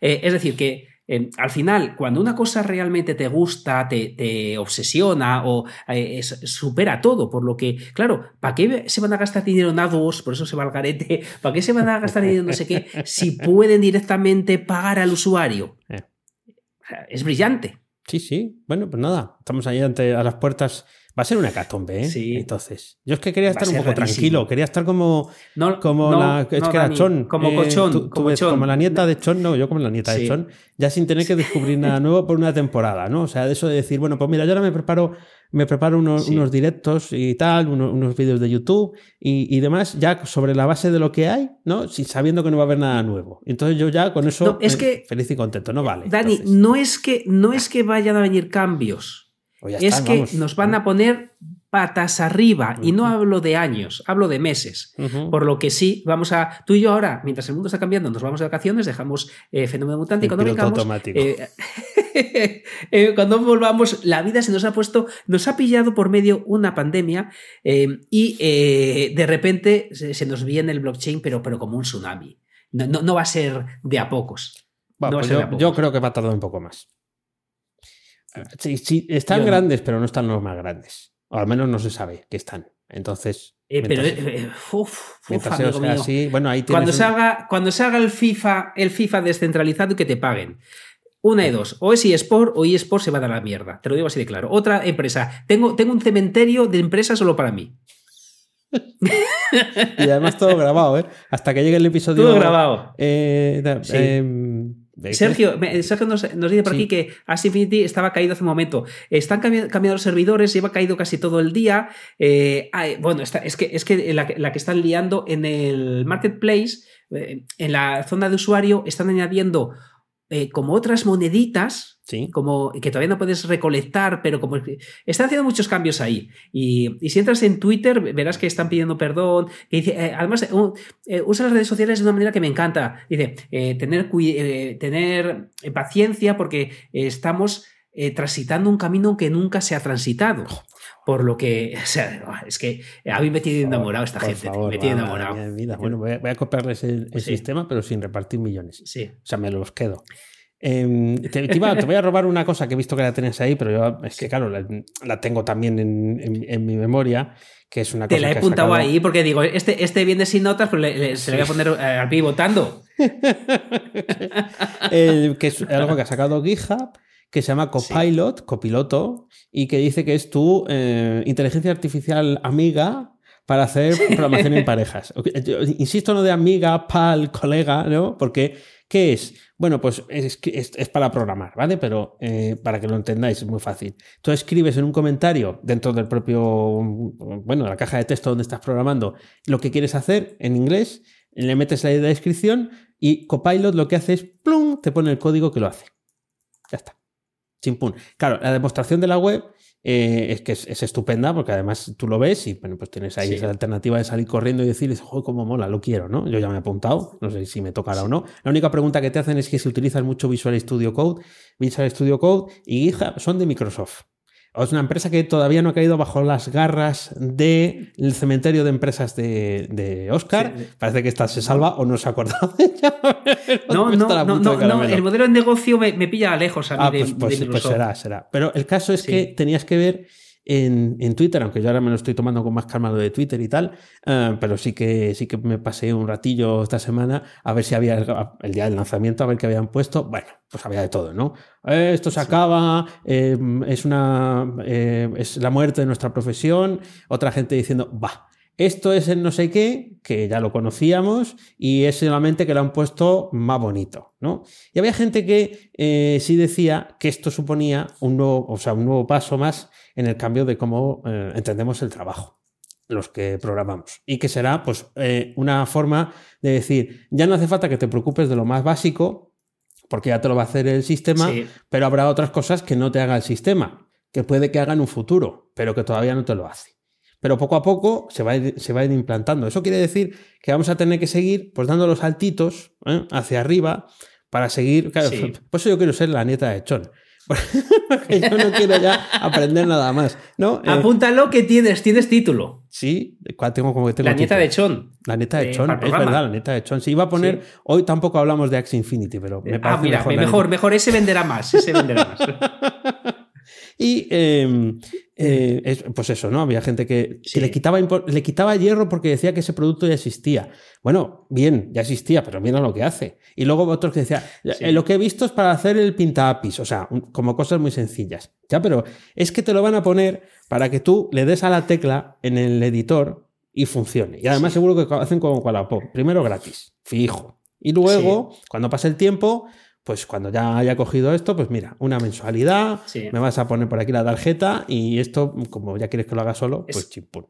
[SPEAKER 1] Eh, es decir, que eh, al final, cuando una cosa realmente te gusta, te, obsesiona o eh, supera todo, por lo que, claro, ¿para qué se van a gastar dinero en AdWords? Por eso se va al garete. ¿Para qué se van a gastar dinero en no sé qué? Si pueden directamente pagar al usuario. Es brillante.
[SPEAKER 2] Sí, sí. Bueno, pues nada, estamos ahí ante a las puertas Va a ser una catombe, ¿eh? Sí. Entonces. Yo es que quería estar un poco tranquilo, quería estar como. No, como la. Es que era Chon.
[SPEAKER 1] Como eh, Cochón.
[SPEAKER 2] como, la nieta de Chon, no, yo como la nieta de Chon, ya sin tener que descubrir nada nuevo por una temporada, ¿no? O sea, de eso de decir, bueno, pues mira, yo ahora me preparo, me preparo unos, unos directos y tal, unos, vídeos de YouTube y, y, demás, ya sobre la base de lo que hay, ¿no? Sin, sabiendo que no va a haber nada nuevo. Entonces yo ya con eso.
[SPEAKER 1] es que,
[SPEAKER 2] feliz y contento, ¿no? Vale.
[SPEAKER 1] Dani, no es que no es que vayan a venir cambios es que nos van a poner patas arriba y no hablo de años, hablo de meses. Por lo que sí, vamos a, tú y yo ahora, mientras el mundo está cambiando, nos vamos de vacaciones, dejamos eh, fenómeno mutante y cuando vengamos, eh, eh, cuando volvamos, la vida se nos ha puesto, nos ha pillado por medio una pandemia y de repente se, nos viene el blockchain, pero, pero como un tsunami. No, va a ser de a pocos.
[SPEAKER 2] Pues yo creo que va a tardar un poco más. Sí, sí, están grandes, pero no están los más grandes. O al menos no se sabe que están. Entonces.
[SPEAKER 1] Eh, pero, eh, eh, bueno, ahí cuando, salga, cuando salga el FIFA, el FIFA descentralizado y que te paguen. Una de dos, o es eSport o eSport se va a dar la mierda. Te lo digo así de claro. Otra empresa. Tengo, tengo un cementerio de empresas solo para mí.
[SPEAKER 2] y además todo grabado, ¿eh? Hasta que llegue el episodio.
[SPEAKER 1] Todo grabado.
[SPEAKER 2] Eh,
[SPEAKER 1] Sergio, Sergio nos, dice por aquí que As Infinity estaba caído hace un momento. Están cambiando los servidores, lleva caído casi todo el día. Eh, bueno, es que, es que la, que están liando en el marketplace, eh, en la zona de usuario, están añadiendo eh, como otras moneditas, como que todavía no puedes recolectar, pero como están haciendo muchos cambios ahí. Y, si entras en Twitter, verás que están pidiendo perdón. Eh, además, eh, usa las redes sociales de una manera que me encanta. Dice, tener, tener paciencia porque estamos transitando un camino que nunca se ha transitado. Por lo que, o sea, es que a mí me tiene enamorado esta gente. me tiene enamorado.
[SPEAKER 2] Bueno, voy a, copiarles el, sistema, pero sin repartir millones.
[SPEAKER 1] Sí.
[SPEAKER 2] O sea, me los quedo. Em, te, voy a robar una cosa que he visto que la tenías ahí, pero yo es que, claro, la, tengo también en, mi memoria, que es una
[SPEAKER 1] cosa.
[SPEAKER 2] Te
[SPEAKER 1] la he apuntado ahí porque digo, este, este viene sin notas, pero se le voy a poner eh, al pie votando.
[SPEAKER 2] que es algo que ha sacado GitHub que se llama Copilot, copiloto, y que dice que es tu eh, inteligencia artificial amiga para hacer programación en parejas. Insisto, no de amiga, pal, colega, ¿no? Porque, ¿qué es? Bueno, pues es, es, para programar, ¿vale? Pero eh, para que lo entendáis, es muy fácil. Tú escribes en un comentario dentro del propio, bueno, la caja de texto donde estás programando, lo que quieres hacer en inglés, le metes la descripción y Copilot lo que hace es, plum, te pone el código que lo hace. Ya está. Chimpún. Claro, la demostración de la web eh, es que es, estupenda porque además tú lo ves y bueno, pues tienes ahí esa alternativa de salir corriendo y decirles, joder, cómo mola, lo quiero, ¿no? Yo ya me he apuntado, no sé si me tocará o no. La única pregunta que te hacen es que si utilizas mucho Visual Studio Code, Visual Studio Code y GitHub son de Microsoft es una empresa que todavía no ha caído bajo las garras del cementerio de empresas de, Oscar. Parece que esta se salva o no se ha acordado de ella.
[SPEAKER 1] no, no, no, no, el modelo de negocio me, pilla lejos a mí
[SPEAKER 2] ah, pues, pues, pues, será, será. Pero el caso es que tenías que ver en, Twitter, aunque yo ahora me lo estoy tomando con más calma lo de Twitter y tal, eh, pero sí que, sí que me pasé un ratillo esta semana a ver si había el, día del lanzamiento, a ver qué habían puesto. Bueno, pues había de todo, ¿no? Eh, esto se acaba, eh, es, una, es la muerte de nuestra profesión, otra gente diciendo, va. Esto es el no sé qué, que ya lo conocíamos, y es solamente que lo han puesto más bonito, ¿no? Y había gente que sí decía que esto suponía un nuevo, o sea, un nuevo paso más en el cambio de cómo eh, entendemos el trabajo los que programamos. Y que será pues eh, una forma de decir, ya no hace falta que te preocupes de lo más básico, porque ya te lo va a hacer el sistema, pero habrá otras cosas que no te haga el sistema, que puede que haga en un futuro, pero que todavía no te lo hace. Pero poco a poco se va a ir, se va a ir implantando. Eso quiere decir que vamos a tener que seguir pues dando los saltitos ¿eh? hacia arriba para seguir. Claro, Por eso yo quiero ser la nieta de Chon. yo no quiero ya aprender nada más. ¿no?
[SPEAKER 1] Eh, Apúntalo que tienes, tienes título.
[SPEAKER 2] Sí, tengo como que tengo
[SPEAKER 1] La nieta de Chon.
[SPEAKER 2] La nieta de eh, Chon, es verdad, la nieta de Chon. Si iba a poner, hoy tampoco hablamos de Axe Infinity, pero me ah, parece ah, mira,
[SPEAKER 1] mejor, mejor, mejor, ese venderá más, ese venderá más.
[SPEAKER 2] y em, eh, pues eso, ¿no? Había gente que, le, quitaba, le quitaba hierro porque decía que ese producto ya existía. Bueno, bien, ya existía, pero mira lo que hace. Y luego otros que decían, eh, lo que he visto es para hacer el pintaapis, o sea, como cosas muy sencillas. Ya, pero es que te lo van a poner para que tú le des a la tecla en el editor y funcione. Y además seguro que hacen como Wallapop. Primero gratis, fijo. Y luego, cuando pase el tiempo, pues cuando ya haya cogido esto, pues mira, una mensualidad, me vas a poner por aquí la tarjeta y esto, como ya quieres que lo haga solo, pues chimpún.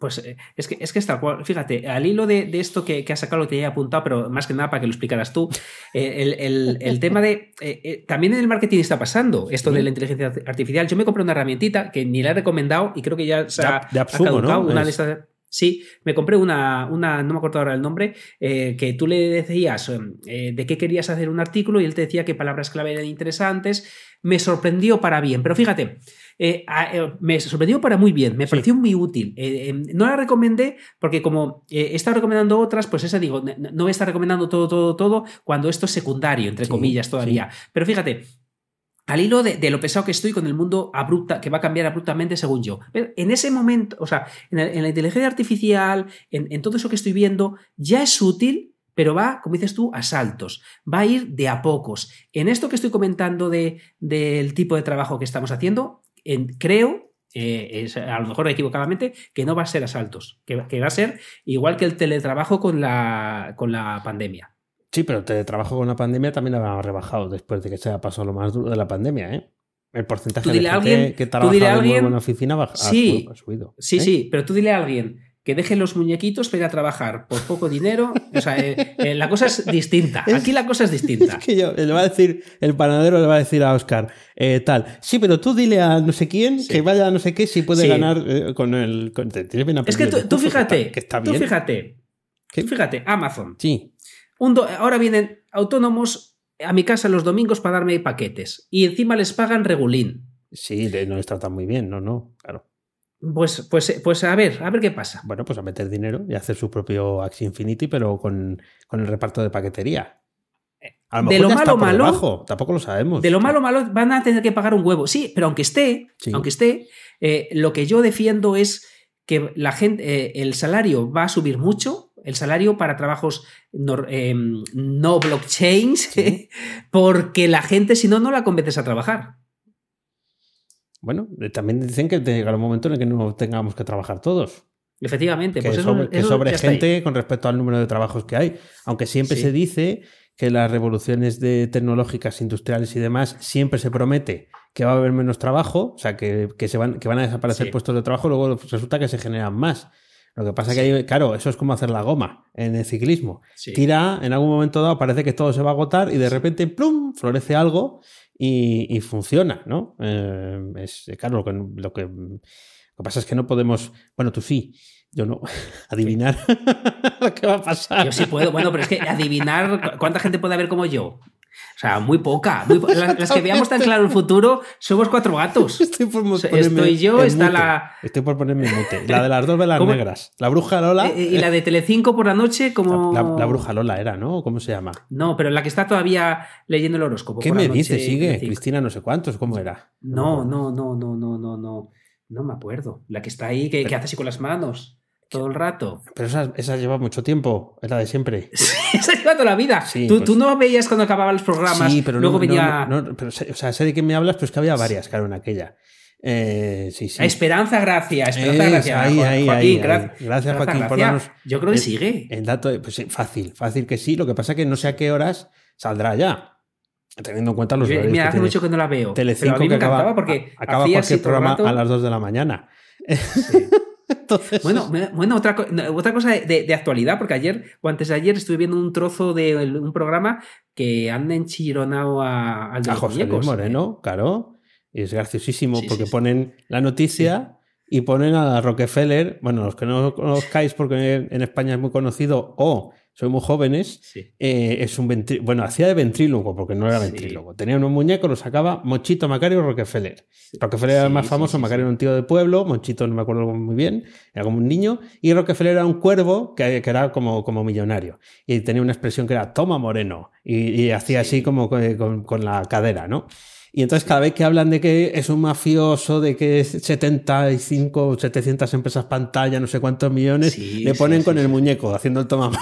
[SPEAKER 1] Pues eh, es que, es que está, fíjate, al hilo de, esto que, que has sacado lo te he apuntado, pero más que nada para que lo explicaras tú, eh, el, tema de, eh, también en el marketing está pasando esto de la inteligencia artificial. Yo me compré una herramientita que ni la he recomendado y creo que ya se ha,
[SPEAKER 2] de, caducado,
[SPEAKER 1] una de estas Sí, me compré una, una, no me acuerdo ahora el nombre, eh, que tú le decías eh, de qué querías hacer un artículo y él te decía qué palabras clave eran interesantes. Me sorprendió para bien, pero fíjate, eh, me sorprendió para muy bien, me pareció muy útil. no la recomendé porque como he estado recomendando otras, pues esa digo, no, voy a estar recomendando todo, todo, todo cuando esto es secundario, entre comillas, todavía. Pero fíjate, al hilo de, lo pesado que estoy con el mundo abrupta, que va a cambiar abruptamente según yo. Pero en ese momento, o sea, en, la inteligencia artificial, en, todo eso que estoy viendo, ya es útil, pero va, como dices tú, a saltos. Va a ir de a pocos. En esto que estoy comentando de, del tipo de trabajo que estamos haciendo, creo, eh, a lo mejor equivocadamente, que no va a ser a saltos, que, que va a ser igual que el teletrabajo con la, con la pandemia.
[SPEAKER 2] Sí, pero teletrabajo con la pandemia también lo rebajado después de que se haya pasado lo más duro de la pandemia, ¿eh? El porcentaje de gente
[SPEAKER 1] alguien,
[SPEAKER 2] que trabaja de
[SPEAKER 1] a
[SPEAKER 2] nuevo
[SPEAKER 1] alguien,
[SPEAKER 2] en una oficina ha,
[SPEAKER 1] sí,
[SPEAKER 2] ha subido.
[SPEAKER 1] Sí,
[SPEAKER 2] ¿eh?
[SPEAKER 1] sí, pero tú dile a alguien que deje los muñequitos para ir a trabajar por poco dinero. O sea, eh, eh, la cosa es distinta. Aquí la cosa es distinta.
[SPEAKER 2] Es que yo, le va a decir, el panadero le va a decir a Oscar, eh, tal, sí, pero tú dile a no sé quién
[SPEAKER 1] Sí.
[SPEAKER 2] que vaya a no sé qué si puede
[SPEAKER 1] Sí.
[SPEAKER 2] ganar con el. Con, bien
[SPEAKER 1] Es que tú,
[SPEAKER 2] el
[SPEAKER 1] tú
[SPEAKER 2] que
[SPEAKER 1] fíjate,
[SPEAKER 2] está- que está
[SPEAKER 1] tú
[SPEAKER 2] bien.
[SPEAKER 1] fíjate,
[SPEAKER 2] ¿Qué?
[SPEAKER 1] tú fíjate, Amazon.
[SPEAKER 2] Sí,
[SPEAKER 1] Un ahora vienen autónomos a mi casa los domingos para darme paquetes y encima les pagan regulín.
[SPEAKER 2] sí, no les tratan muy bien, no, no, claro.
[SPEAKER 1] Pues, pues, pues a ver, a ver qué pasa.
[SPEAKER 2] Bueno, pues a meter dinero y hacer su propio Axie Infinity, pero con, con el reparto de paquetería. A lo
[SPEAKER 1] De lo malo, malo,
[SPEAKER 2] debajo, tampoco lo sabemos.
[SPEAKER 1] De lo malo, malo, van a tener que pagar un huevo. Sí, pero aunque esté,
[SPEAKER 2] Sí.
[SPEAKER 1] aunque esté, eh, lo que yo defiendo es que la gente, eh, el salario va a subir mucho, el salario para trabajos eh, no blockchains,
[SPEAKER 2] Sí.
[SPEAKER 1] porque la gente, si no, no la convences a trabajar.
[SPEAKER 2] Bueno, eh, también dicen que llegará un momento en el que no tengamos que trabajar todos.
[SPEAKER 1] Efectivamente,
[SPEAKER 2] que
[SPEAKER 1] pues eso,
[SPEAKER 2] sobre, que
[SPEAKER 1] eso
[SPEAKER 2] sobre
[SPEAKER 1] está ahí.
[SPEAKER 2] gente con respecto al número de trabajos que hay. Aunque siempre
[SPEAKER 1] Sí.
[SPEAKER 2] se dice que las revoluciones de tecnológicas, industriales y demás, siempre se promete que va a haber menos trabajo, o sea, que, que se van, que van a desaparecer
[SPEAKER 1] Sí.
[SPEAKER 2] puestos de trabajo, luego resulta que se generan más. Lo que pasa que hay, claro, eso es como hacer la goma en el ciclismo.
[SPEAKER 1] Sí.
[SPEAKER 2] Tira, en algún momento dado parece que todo se va a agotar y de repente, plum, florece algo y, y funciona, ¿no? Eh, es claro, lo que, lo que lo que pasa es que no podemos, bueno, tú sí, yo no, adivinar lo que va a pasar.
[SPEAKER 1] Yo sí puedo, bueno, pero es que adivinar cu- cuánta gente puede haber como yo. O sea, muy poca. muy po- las, las que veamos tan claro el futuro somos cuatro gatos.
[SPEAKER 2] Estoy por
[SPEAKER 1] estoy yo, está
[SPEAKER 2] mute.
[SPEAKER 1] la-
[SPEAKER 2] Estoy por ponerme en mute. La de las dos velas
[SPEAKER 1] ¿Cómo?
[SPEAKER 2] negras. La bruja Lola.
[SPEAKER 1] Eh, eh, y la de Telecinco por la noche, como.
[SPEAKER 2] la, la bruja Lola era, ¿no? ¿Cómo se llama?
[SPEAKER 1] No, pero la que está todavía leyendo el horóscopo.
[SPEAKER 2] ¿Qué
[SPEAKER 1] por
[SPEAKER 2] me dice? Sigue. Cristina no sé cuántos. ¿Cómo era?
[SPEAKER 1] No, no, no, no, no, no, no. No me acuerdo. La que está ahí, que, que hace así con las manos todo el rato.
[SPEAKER 2] Pero esa, esa lleva mucho tiempo. Es la de siempre.
[SPEAKER 1] Esa lleva toda la vida.
[SPEAKER 2] Sí,
[SPEAKER 1] tú,
[SPEAKER 2] pues-
[SPEAKER 1] tú no veías cuando acababan los programas.
[SPEAKER 2] Sí, pero
[SPEAKER 1] luego
[SPEAKER 2] no,
[SPEAKER 1] venía
[SPEAKER 2] no, no, pero sé- o sea, sé de quién me hablas, pues que había varias, claro, en aquella. Eh, sí, sí.
[SPEAKER 1] Esperanza Gracia, Esperanza
[SPEAKER 2] Es,
[SPEAKER 1] Gracia.
[SPEAKER 2] ahí, ahí, ahí,
[SPEAKER 1] gra-
[SPEAKER 2] ahí. Gracias,
[SPEAKER 1] Esperanza
[SPEAKER 2] Joaquín, por darnos
[SPEAKER 1] Yo creo que
[SPEAKER 2] el-
[SPEAKER 1] sigue.
[SPEAKER 2] El dato, pues fácil, fácil que sí. Lo que pasa es que no sé a qué horas saldrá ya. Teniendo en cuenta los
[SPEAKER 1] Yo- mira,
[SPEAKER 2] que
[SPEAKER 1] hace
[SPEAKER 2] tiene
[SPEAKER 1] mucho que no la veo. pero a
[SPEAKER 2] Telecinco
[SPEAKER 1] mí
[SPEAKER 2] que
[SPEAKER 1] me encantaba
[SPEAKER 2] acaba,
[SPEAKER 1] porque
[SPEAKER 2] acaba cualquier programa
[SPEAKER 1] rato.
[SPEAKER 2] a las 2 de la mañana.
[SPEAKER 1] Sí.
[SPEAKER 2] Entonces,
[SPEAKER 1] Bueno, bueno otra, otra cosa de, de actualidad, porque ayer o antes de ayer estuve viendo un trozo de un programa que han enchironado a, al de
[SPEAKER 2] a
[SPEAKER 1] los
[SPEAKER 2] José Luis
[SPEAKER 1] muñecos.
[SPEAKER 2] Moreno, claro. Y es graciosísimo
[SPEAKER 1] Sí,
[SPEAKER 2] porque
[SPEAKER 1] sí, sí.
[SPEAKER 2] ponen la noticia y ponen a Rockefeller. Bueno, los que no lo conozcáis porque en España es muy conocido o sois muy jóvenes,
[SPEAKER 1] Sí.
[SPEAKER 2] eh, es un ventrí- bueno, hacía de ventrílogo porque no era
[SPEAKER 1] Sí.
[SPEAKER 2] ventrílogo. Tenía unos muñecos, los sacaba Monchito, Macario Rockefeller. Rockefeller era el
[SPEAKER 1] Sí,
[SPEAKER 2] más
[SPEAKER 1] sí,
[SPEAKER 2] famoso,
[SPEAKER 1] sí,
[SPEAKER 2] Macario
[SPEAKER 1] sí.
[SPEAKER 2] era un tío de pueblo, Monchito no me acuerdo muy bien, era como un niño, y Rockefeller era un cuervo que, que era como, como millonario. Y tenía una expresión que era toma moreno, y, y hacía así como con, con- con la cadera, ¿no? Y entonces cada vez que hablan de que es un mafioso, de que es 75 o 700 empresas pantalla, no sé cuántos millones,
[SPEAKER 1] Sí,
[SPEAKER 2] le ponen
[SPEAKER 1] sí,
[SPEAKER 2] con
[SPEAKER 1] sí.
[SPEAKER 2] el muñeco haciendo el toma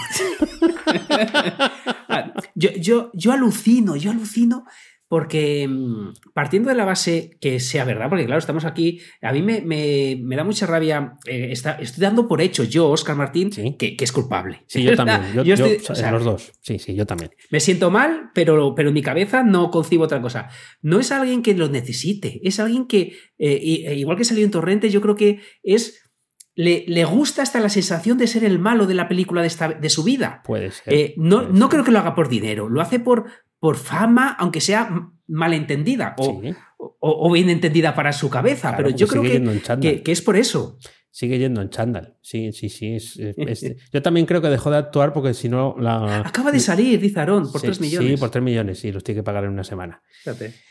[SPEAKER 1] Ah, yo, yo, yo alucino, yo alucino porque mm, partiendo de la base que sea verdad, porque claro, estamos aquí, a mí me, me- me da mucha rabia, eh, está- estoy dando por hecho yo, Oscar Martín,
[SPEAKER 2] Sí.
[SPEAKER 1] que, que es culpable.
[SPEAKER 2] Sí, yo también. Yo, yo-
[SPEAKER 1] estoy- o sea,
[SPEAKER 2] los dos. Sí, sí, yo también.
[SPEAKER 1] Me siento mal, pero, pero en mi cabeza no concibo otra cosa. No es alguien que lo necesite, es alguien que, eh, e igual que salió en Torrente, yo creo que es. Le, le gusta hasta la sensación de ser el malo de la película de, esta- de su vida.
[SPEAKER 2] Puede ser.
[SPEAKER 1] Eh, no,
[SPEAKER 2] puede
[SPEAKER 1] no
[SPEAKER 2] ser.
[SPEAKER 1] creo que lo haga por dinero, lo hace por, por fama, aunque sea malentendida o,
[SPEAKER 2] Sí,
[SPEAKER 1] o, o bien entendida para su cabeza.
[SPEAKER 2] claro,
[SPEAKER 1] pero yo creo que, que, que es por eso.
[SPEAKER 2] Sigue yendo en chándal. Sí, sí, sí. es- es- es- yo también creo que dejó de actuar porque si no la.
[SPEAKER 1] Acaba de salir, dice Aarón, por
[SPEAKER 2] Sí,
[SPEAKER 1] 3 millones.
[SPEAKER 2] Sí, por 3 millones, sí, los tiene que pagar en una semana.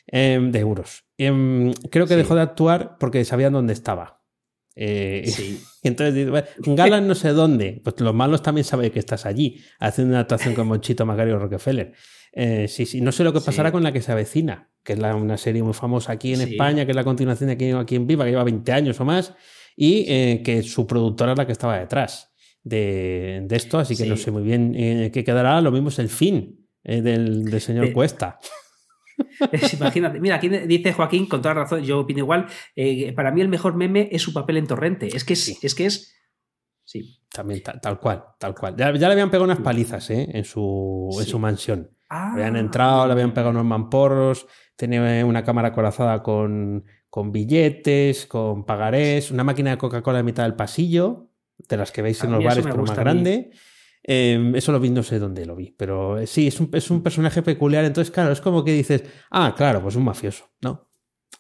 [SPEAKER 2] Em, de euros. Em, creo que
[SPEAKER 1] Sí.
[SPEAKER 2] dejó de actuar porque sabían dónde estaba. Eh,
[SPEAKER 1] Sí.
[SPEAKER 2] y entonces dice, "Bueno, Galan no sé dónde. Pues los malos también saben que estás allí, haciendo una actuación con Monchito Macario Rockefeller. Eh, sí, sí. No sé lo que
[SPEAKER 1] Sí.
[SPEAKER 2] pasará con la que se avecina, que es la- una serie muy famosa aquí en
[SPEAKER 1] Sí.
[SPEAKER 2] España, que es la continuación de aquí, aquí en Viva, que lleva 20 años o más, y eh, que su productora es la que estaba detrás de, de esto, así que
[SPEAKER 1] Sí.
[SPEAKER 2] no sé muy bien eh, qué quedará. Lo mismo es el fin del, del señor
[SPEAKER 1] De-
[SPEAKER 2] Cuesta.
[SPEAKER 1] Es- Imagínate, mira, aquí dice Joaquín, con toda razón, yo opino igual, eh, para mí el mejor meme es su papel en Torrente. Es que es,
[SPEAKER 2] Sí.
[SPEAKER 1] es que es. Sí.
[SPEAKER 2] También tal, cual, tal cual. Ya, le habían pegado unas palizas ¿eh? en, su, en su mansión. Habían ah. entrado, le habían pegado unos mamporros, tenía una cámara corazada con, con billetes, con pagarés, una máquina de Coca-Cola en mitad del pasillo, de las que veis en los bares, pero más grande. Em, eso lo vi, no sé dónde lo vi, pero eh, sí, es un, es un, personaje peculiar. Entonces, claro, es como que dices, ah, claro, pues un mafioso, ¿no?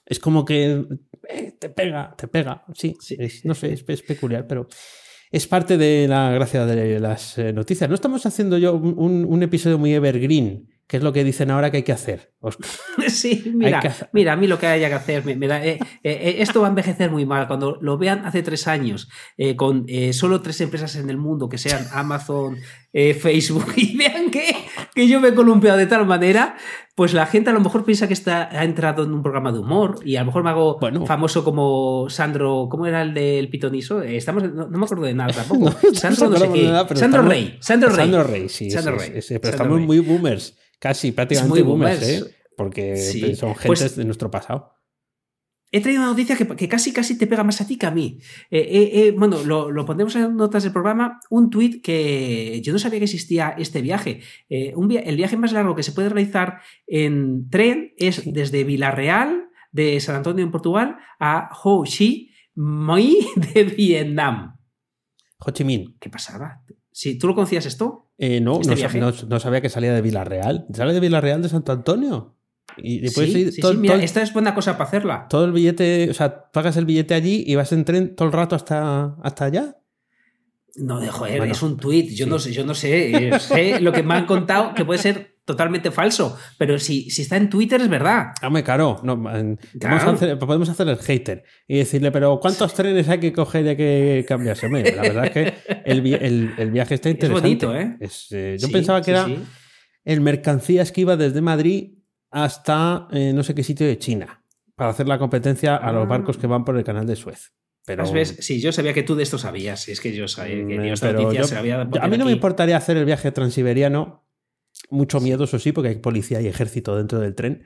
[SPEAKER 2] Es como que eh, te pega, te pega. Sí, sí no sé, es, peculiar, pero es parte de la gracia de las eh, noticias. No estamos haciendo yo un, un episodio muy evergreen ¿Qué es lo que dicen ahora que hay que hacer?
[SPEAKER 1] Sí, mira, mira, a mí lo que haya que hacer, me, da, eh, eh, esto va a envejecer muy mal. Cuando lo vean hace tres años, eh, con solo tres empresas en el mundo, que sean Amazon, Facebook, y vean que, que yo me he columpiado de tal manera, pues la gente a lo mejor piensa que está, ha entrado en un programa de humor y a lo mejor me hago famoso como Sandro, ¿cómo era el del pitoniso? Estamos, no, me acuerdo de nada tampoco. Sandro, no sé qué. Sandro Rey. Sandro Rey.
[SPEAKER 2] Sandro Rey, sí. Sandro Rey. pero estamos muy boomers. Casi, prácticamente boomers, ¿eh? Porque son pues gentes de nuestro pasado.
[SPEAKER 1] He traído una noticia que, casi casi te pega más a ti que a mí. Eh, eh, bueno, lo, pondremos en notas del programa. Un tuit que yo no sabía que existía este viaje. el viaje más largo que se puede realizar en tren es desde Villarreal, de San Antonio en Portugal, a Ho Chi Minh de Vietnam.
[SPEAKER 2] Ho Chi Minh.
[SPEAKER 1] ¿Qué pasaba? Sí, ¿Tú lo conocías esto?
[SPEAKER 2] Eh, no, ¿Este no, sabía que salía de Villarreal. ¿Sale de Villarreal de Santo Antonio?
[SPEAKER 1] Y después sí, sí, mira, esta es buena cosa para hacerla.
[SPEAKER 2] Todo el billete, o sea, pagas el billete allí y vas en tren todo el rato hasta, hasta allá.
[SPEAKER 1] No, joder, es un tuit. Yo no sé, yo no sé, eh, sé lo que me han contado que puede ser totalmente falso. Pero si, si está en Twitter es verdad.
[SPEAKER 2] Hombre, claro. No, podemos hacer el hater y decirle, pero ¿cuántos trenes hay que coger y hay que cambiarse? la verdad es que el, viaje está interesante.
[SPEAKER 1] Es bonito, ¿eh?
[SPEAKER 2] eh yo pensaba que era el mercancías que iba desde Madrid hasta eh, no sé qué sitio de China para hacer la competencia a los barcos que van por el canal de Suez. Pero...
[SPEAKER 1] ¿Ves? Sí, yo sabía que tú de esto sabías. Es que yo sabía que mm, esta noticia se había...
[SPEAKER 2] A mí no me importaría hacer el viaje transiberiano mucho miedo, eso sí, porque hay policía y ejército dentro del tren.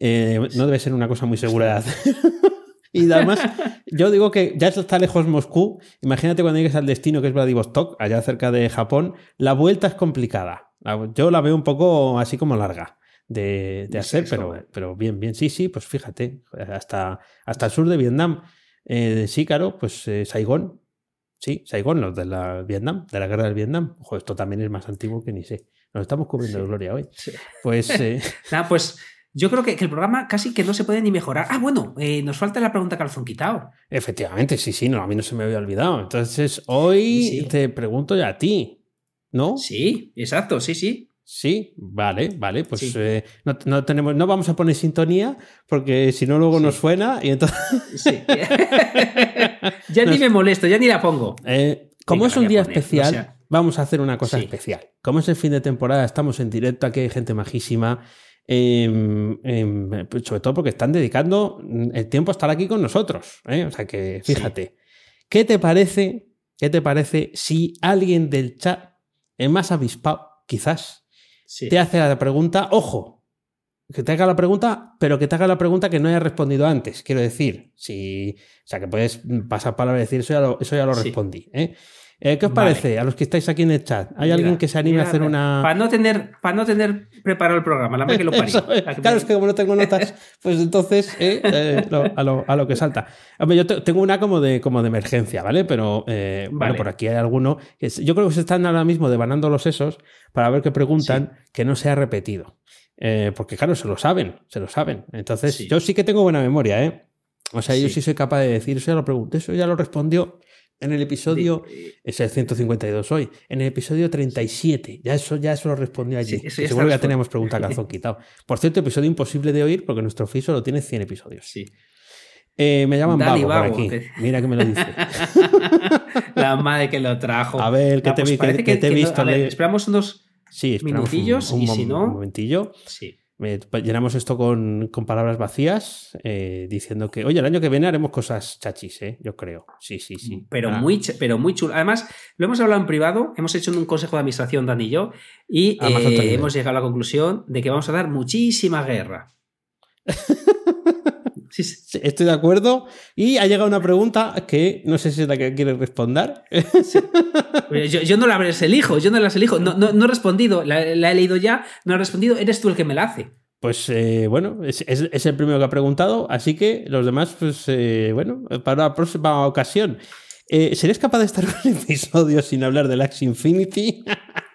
[SPEAKER 2] Eh, no debe ser una cosa muy segura de hacer. y además, yo digo que ya está lejos Moscú. Imagínate cuando llegues al destino que es Vladivostok, allá cerca de Japón, la vuelta es complicada. Yo la veo un poco así como larga de, hacer, pero, pero bien, bien. Sí, sí, pues fíjate, hasta, hasta el sur de Vietnam. Eh, sí, claro, pues eh, Saigón. Sí, Saigón, los de la Vietnam, de la guerra del Vietnam. Ojo, esto también es más antiguo que ni sé. Nos estamos cubriendo de gloria hoy. Pues. Eh,
[SPEAKER 1] Nada, pues. Yo creo que, el programa casi que no se puede ni mejorar. Ah, bueno, eh, nos falta la pregunta calzón quitado.
[SPEAKER 2] Efectivamente, sí, sí, no, a mí no se me había olvidado. Entonces, hoy te pregunto ya a ti, ¿no?
[SPEAKER 1] Sí, exacto, sí, sí.
[SPEAKER 2] Sí, vale, vale, pues eh, no, tenemos, no vamos a poner sintonía porque si no luego nos suena y entonces... Sí.
[SPEAKER 1] ya ni me molesto, ya ni la pongo.
[SPEAKER 2] como es un día especial, vamos a hacer una cosa especial. Como es el fin de temporada, estamos en directo, aquí hay gente majísima. Em, em, pues sobre todo porque están dedicando el tiempo a estar aquí con nosotros. ¿eh? O sea que, fíjate. ¿Qué te parece? ¿Qué te parece si alguien del chat, es más avispado, quizás, te hace la pregunta, ojo, que te haga la pregunta, pero que te haga la pregunta que no haya respondido antes. Quiero decir, si, o sea, que puedes pasar palabra y decir, eso ya lo, eso ya lo respondí. ¿eh? Eh, ¿Qué os parece a los que estáis aquí en el chat? ¿Hay alguien que se anime a hacer una.?
[SPEAKER 1] Para no tener, para no tener preparado el programa, la que lo parió.
[SPEAKER 2] Claro, es que como no tengo notas, pues entonces eh, eh, a, lo, que salta. Hombre, yo tengo una como de, como de emergencia, ¿vale? Pero bueno, por aquí hay alguno. Que yo creo que se están ahora mismo devanando los sesos para ver qué preguntan que no se ha repetido. porque claro, se lo saben, se lo saben. Entonces, yo sí que tengo buena memoria, ¿eh? O sea, yo sí soy capaz de decir, eso ya lo pregunté, eso ya lo respondió. En el episodio, es el 152 hoy, en el episodio 37, ya eso, ya eso lo respondió allí. seguro que ya teníamos pregunta calzón quitado. Por cierto, episodio imposible de oír porque nuestro FISO lo tiene 100 episodios.
[SPEAKER 1] Sí.
[SPEAKER 2] Eh, me llaman Vago, por aquí. Mira que me lo dice.
[SPEAKER 1] La madre que lo trajo.
[SPEAKER 2] A ver, que, te, pues que, te he visto.
[SPEAKER 1] esperamos unos
[SPEAKER 2] sí,
[SPEAKER 1] minutillos y si no.
[SPEAKER 2] Un momentillo.
[SPEAKER 1] Sí.
[SPEAKER 2] Llenamos esto con, palabras vacías, eh, diciendo que, oye, el año que viene haremos cosas chachis, ¿eh? yo creo. Sí, sí, sí.
[SPEAKER 1] Pero, ah. muy, pero muy chulo. Además, lo hemos hablado en privado, hemos hecho un consejo de administración, Dani y yo, y eh, hemos llegado a la conclusión de que vamos a dar muchísima guerra. Sí, sí.
[SPEAKER 2] Estoy de acuerdo. Y ha llegado una pregunta que no sé si es la que quieres responder.
[SPEAKER 1] Yo, yo no las elijo, yo no las elijo. No, no, no he respondido, la, la he leído ya, no he respondido, eres tú el que me la hace.
[SPEAKER 2] Pues eh, bueno, es, es- es el primero que ha preguntado, así que los demás, pues eh, bueno, para la próxima ocasión. Eh, ¿Serías capaz de estar un episodio sin hablar del Axie Infinity?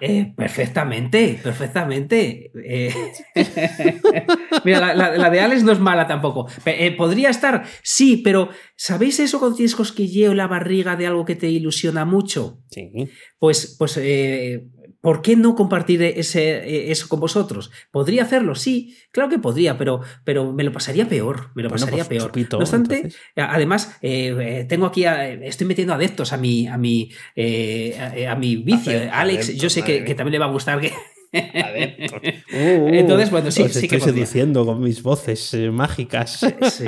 [SPEAKER 1] Eh, perfectamente, perfectamente. Eh, Mira, la, la- la de Alex no es mala tampoco. Eh, Podría estar, sí, pero ¿sabéis eso cuando tienes cosquilleo en la barriga de algo que te ilusiona mucho?
[SPEAKER 2] Sí.
[SPEAKER 1] Pues, pues eh, ¿por qué no compartir ese, eh, eso con vosotros? ¿Podría hacerlo? Sí, claro que podría, pero, pero me lo pasaría peor. Me lo
[SPEAKER 2] Bueno,
[SPEAKER 1] pasaría
[SPEAKER 2] pues,
[SPEAKER 1] peor.
[SPEAKER 2] chupito,
[SPEAKER 1] no obstante,
[SPEAKER 2] entonces.
[SPEAKER 1] a- además, eh, eh, tengo aquí, a- estoy metiendo adeptos a mi, a mi, eh, a, a mi vicio.
[SPEAKER 2] Adeptos,
[SPEAKER 1] Alex, yo sé que, que también le va a gustar que.
[SPEAKER 2] Uh, uh,
[SPEAKER 1] Entonces, bueno, sí,
[SPEAKER 2] os
[SPEAKER 1] sí que podría.
[SPEAKER 2] seduciendo con mis voces eh, mágicas.
[SPEAKER 1] Sí.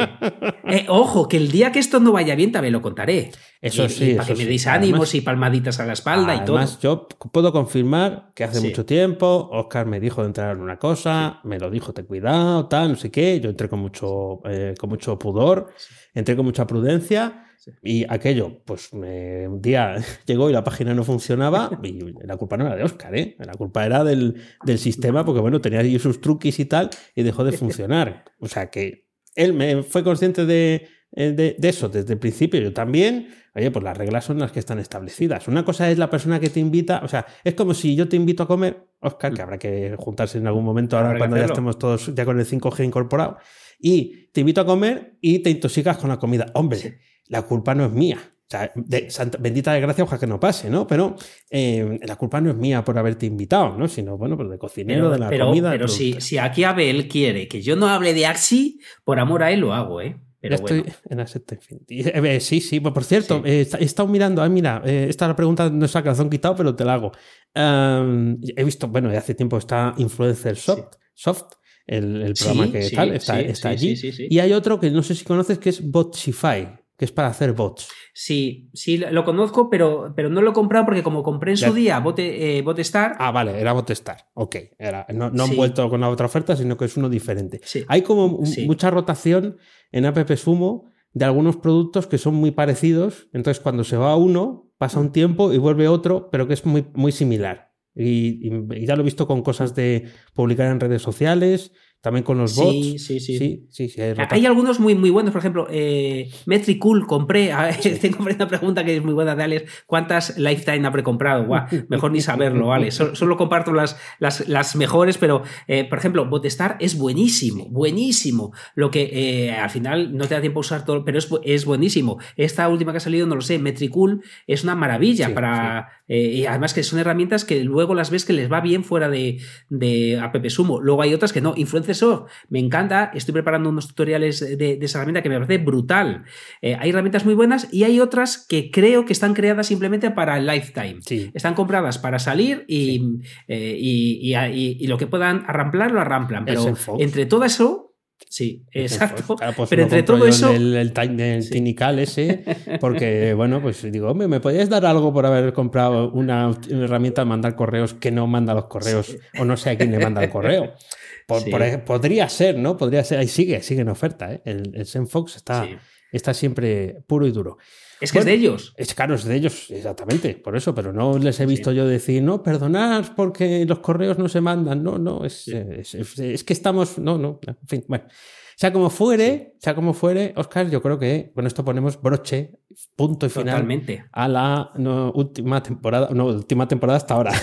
[SPEAKER 1] Eh, ojo, que el día que esto no vaya bien también lo contaré.
[SPEAKER 2] Eso
[SPEAKER 1] Y-
[SPEAKER 2] sí,
[SPEAKER 1] y para
[SPEAKER 2] eso
[SPEAKER 1] que me
[SPEAKER 2] sí.
[SPEAKER 1] deis
[SPEAKER 2] Además-
[SPEAKER 1] ánimos y palmaditas a la espalda y todo.
[SPEAKER 2] Además, yo puedo confirmar que hace
[SPEAKER 1] Sí.
[SPEAKER 2] mucho tiempo Oscar me dijo de entrar en una cosa, me lo dijo, ten cuidado, tal, no sé qué. Yo entré con mucho, eh, con mucho pudor, entré con mucha prudencia.
[SPEAKER 1] Sí.
[SPEAKER 2] Y aquello, pues un día llegó y la página no funcionaba y la culpa no era de Oscar, ¿eh? La culpa era del, del sistema porque, bueno, tenía ahí sus truquis y tal y dejó de funcionar. O sea que él me fue consciente de, eh, de, de eso desde el principio, yo también. Oye, pues las reglas son las que están establecidas. Una cosa es la persona que te invita, o sea, es como si yo te invito a comer, Oscar, que habrá que juntarse en algún momento ahora cuando ya estemos todos ya con el 5G incorporado, y te invito a comer y te intoxicas con la comida. Hombre,
[SPEAKER 1] Sí.
[SPEAKER 2] La culpa no es mía. O sea, de, santa- bendita desgracia, ojalá que no pase, ¿no? Pero eh, la culpa no es mía por haberte invitado, ¿no? Sino, bueno, pues de cocinero,
[SPEAKER 1] Pero,
[SPEAKER 2] de la
[SPEAKER 1] pero-
[SPEAKER 2] comida.
[SPEAKER 1] pero si, si aquí Abel quiere que yo no hable de Axi, por amor a él lo hago, ¿eh? Pero
[SPEAKER 2] estoy
[SPEAKER 1] bueno.
[SPEAKER 2] en Asset Infinity. Eh, eh, sí, sí, pues por cierto,
[SPEAKER 1] Sí.
[SPEAKER 2] eh, he estado mirando, ah, mira, esta pregunta no es a calzón quitado, pero te la hago. Um, he visto, bueno, de hace tiempo está Influencer Soft, Soft el, el programa
[SPEAKER 1] Sí,
[SPEAKER 2] que tal, está, está allí. Y hay otro que no sé si conoces que es Botsify, que es para hacer bots.
[SPEAKER 1] Sí, sí, lo conozco, pero, pero no lo he comprado porque como compré en
[SPEAKER 2] Ya.
[SPEAKER 1] su día Bote, eh, Botestar,
[SPEAKER 2] Ah, vale, era Botstar. Ok, era, no, no han vuelto con la otra oferta, sino que es uno diferente.
[SPEAKER 1] Sí.
[SPEAKER 2] Hay como
[SPEAKER 1] Sí.
[SPEAKER 2] mucha rotación en App Sumo de algunos productos que son muy parecidos. Entonces, cuando se va uno, pasa un tiempo y vuelve otro, pero que es muy, muy similar. Y ya lo he visto con cosas de publicar en redes sociales, también con los bots.
[SPEAKER 1] sí, sí.
[SPEAKER 2] sí, sí, sí, hay
[SPEAKER 1] algunos muy, muy buenos, por ejemplo, eh, Metricool compré, a- tengo una pregunta que es muy buena de Alex, ¿cuántas Lifetime ha precomprado? Buah, mejor ni saberlo, Alex, solo, solo comparto las, las, las mejores, pero, eh, por ejemplo, Botestar es buenísimo, buenísimo, lo que eh, al final no te da tiempo a usar todo, pero es, es buenísimo. Esta última que ha salido, no lo sé, Metricool es una maravilla para... eh, y además que son herramientas que luego las ves que les va bien fuera de, de App Sumo. Luego hay otras que no. Influencer Soft, me encanta. Estoy preparando unos tutoriales de, de esa herramienta que me parece brutal. Eh, hay herramientas muy buenas y hay otras que creo que están creadas simplemente para el lifetime.
[SPEAKER 2] Sí.
[SPEAKER 1] Están compradas para salir y, eh, y, y- y- lo que puedan arramplar, lo arramplan. Pero entre todo eso. Sí, exacto.
[SPEAKER 2] Claro, pues
[SPEAKER 1] pero entre todo eso.
[SPEAKER 2] El, el, Tiny- el
[SPEAKER 1] Sí.
[SPEAKER 2] Tinical ese, porque, bueno, pues digo, hombre, ¿me podías dar algo por haber comprado una, una herramienta de mandar correos que no manda los correos o no sé a quién le manda el correo? Por-
[SPEAKER 1] Sí.
[SPEAKER 2] por ej- podría ser, ¿no? Podría ser. Ahí sigue, sigue en oferta, ¿eh? El, el Zenfox está, está siempre puro y duro.
[SPEAKER 1] Es que
[SPEAKER 2] Bueno,
[SPEAKER 1] es de ellos.
[SPEAKER 2] Es caro, es de ellos, exactamente, por eso, pero no les he visto yo decir, no, perdonad porque los correos no se mandan. No, no, es, es, es- es que estamos, no, no, en fin, bueno. Sea como fuere, sea como fuere, Oscar, yo creo que con esto ponemos broche, punto y final
[SPEAKER 1] Totalmente.
[SPEAKER 2] a la no, última temporada, no, última temporada hasta ahora.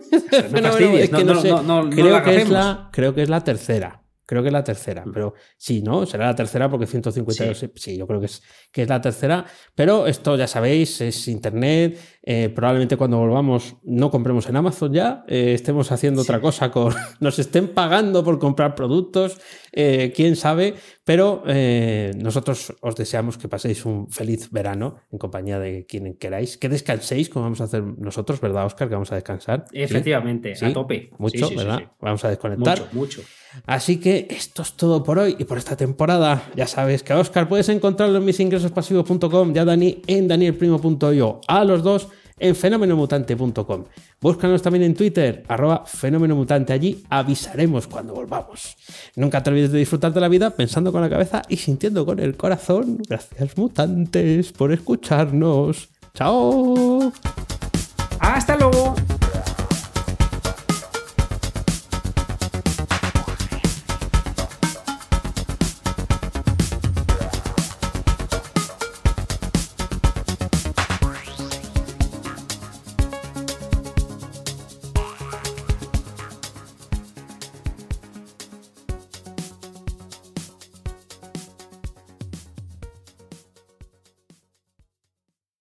[SPEAKER 1] No no- no- no- no- no
[SPEAKER 2] creo,
[SPEAKER 1] la
[SPEAKER 2] que es
[SPEAKER 1] hacemos.
[SPEAKER 2] la, creo que es la tercera. Creo que es la tercera, pero sí, ¿no? Será la tercera porque 152, sí,
[SPEAKER 1] Sí.
[SPEAKER 2] yo creo que es, que es la tercera. Pero esto ya sabéis, es internet. eh, probablemente cuando volvamos no compremos en Amazon ya, eh, estemos haciendo otra cosa con. Nos estén pagando por comprar productos, eh, quién sabe. Pero eh, nosotros os deseamos que paséis un feliz verano en compañía de quien queráis. Que descanséis, como vamos a hacer nosotros, ¿verdad, Oscar? Que vamos a descansar.
[SPEAKER 1] Efectivamente,
[SPEAKER 2] Sí,
[SPEAKER 1] a tope.
[SPEAKER 2] Mucho, ¿verdad? Vamos a desconectar.
[SPEAKER 1] Mucho, mucho.
[SPEAKER 2] Así que esto es todo por hoy y por esta temporada. Ya sabes que a Oscar puedes encontrarlo en misingresospasivos.com y a Dani en danielprimo.io. A los dos en fenomenomutante.com. Búscanos también en Twitter, arroba fenomenomutante. Allí avisaremos cuando volvamos. Nunca te olvides de disfrutar de la vida pensando con la cabeza y sintiendo con el corazón. Gracias mutantes por escucharnos. ¡Chao!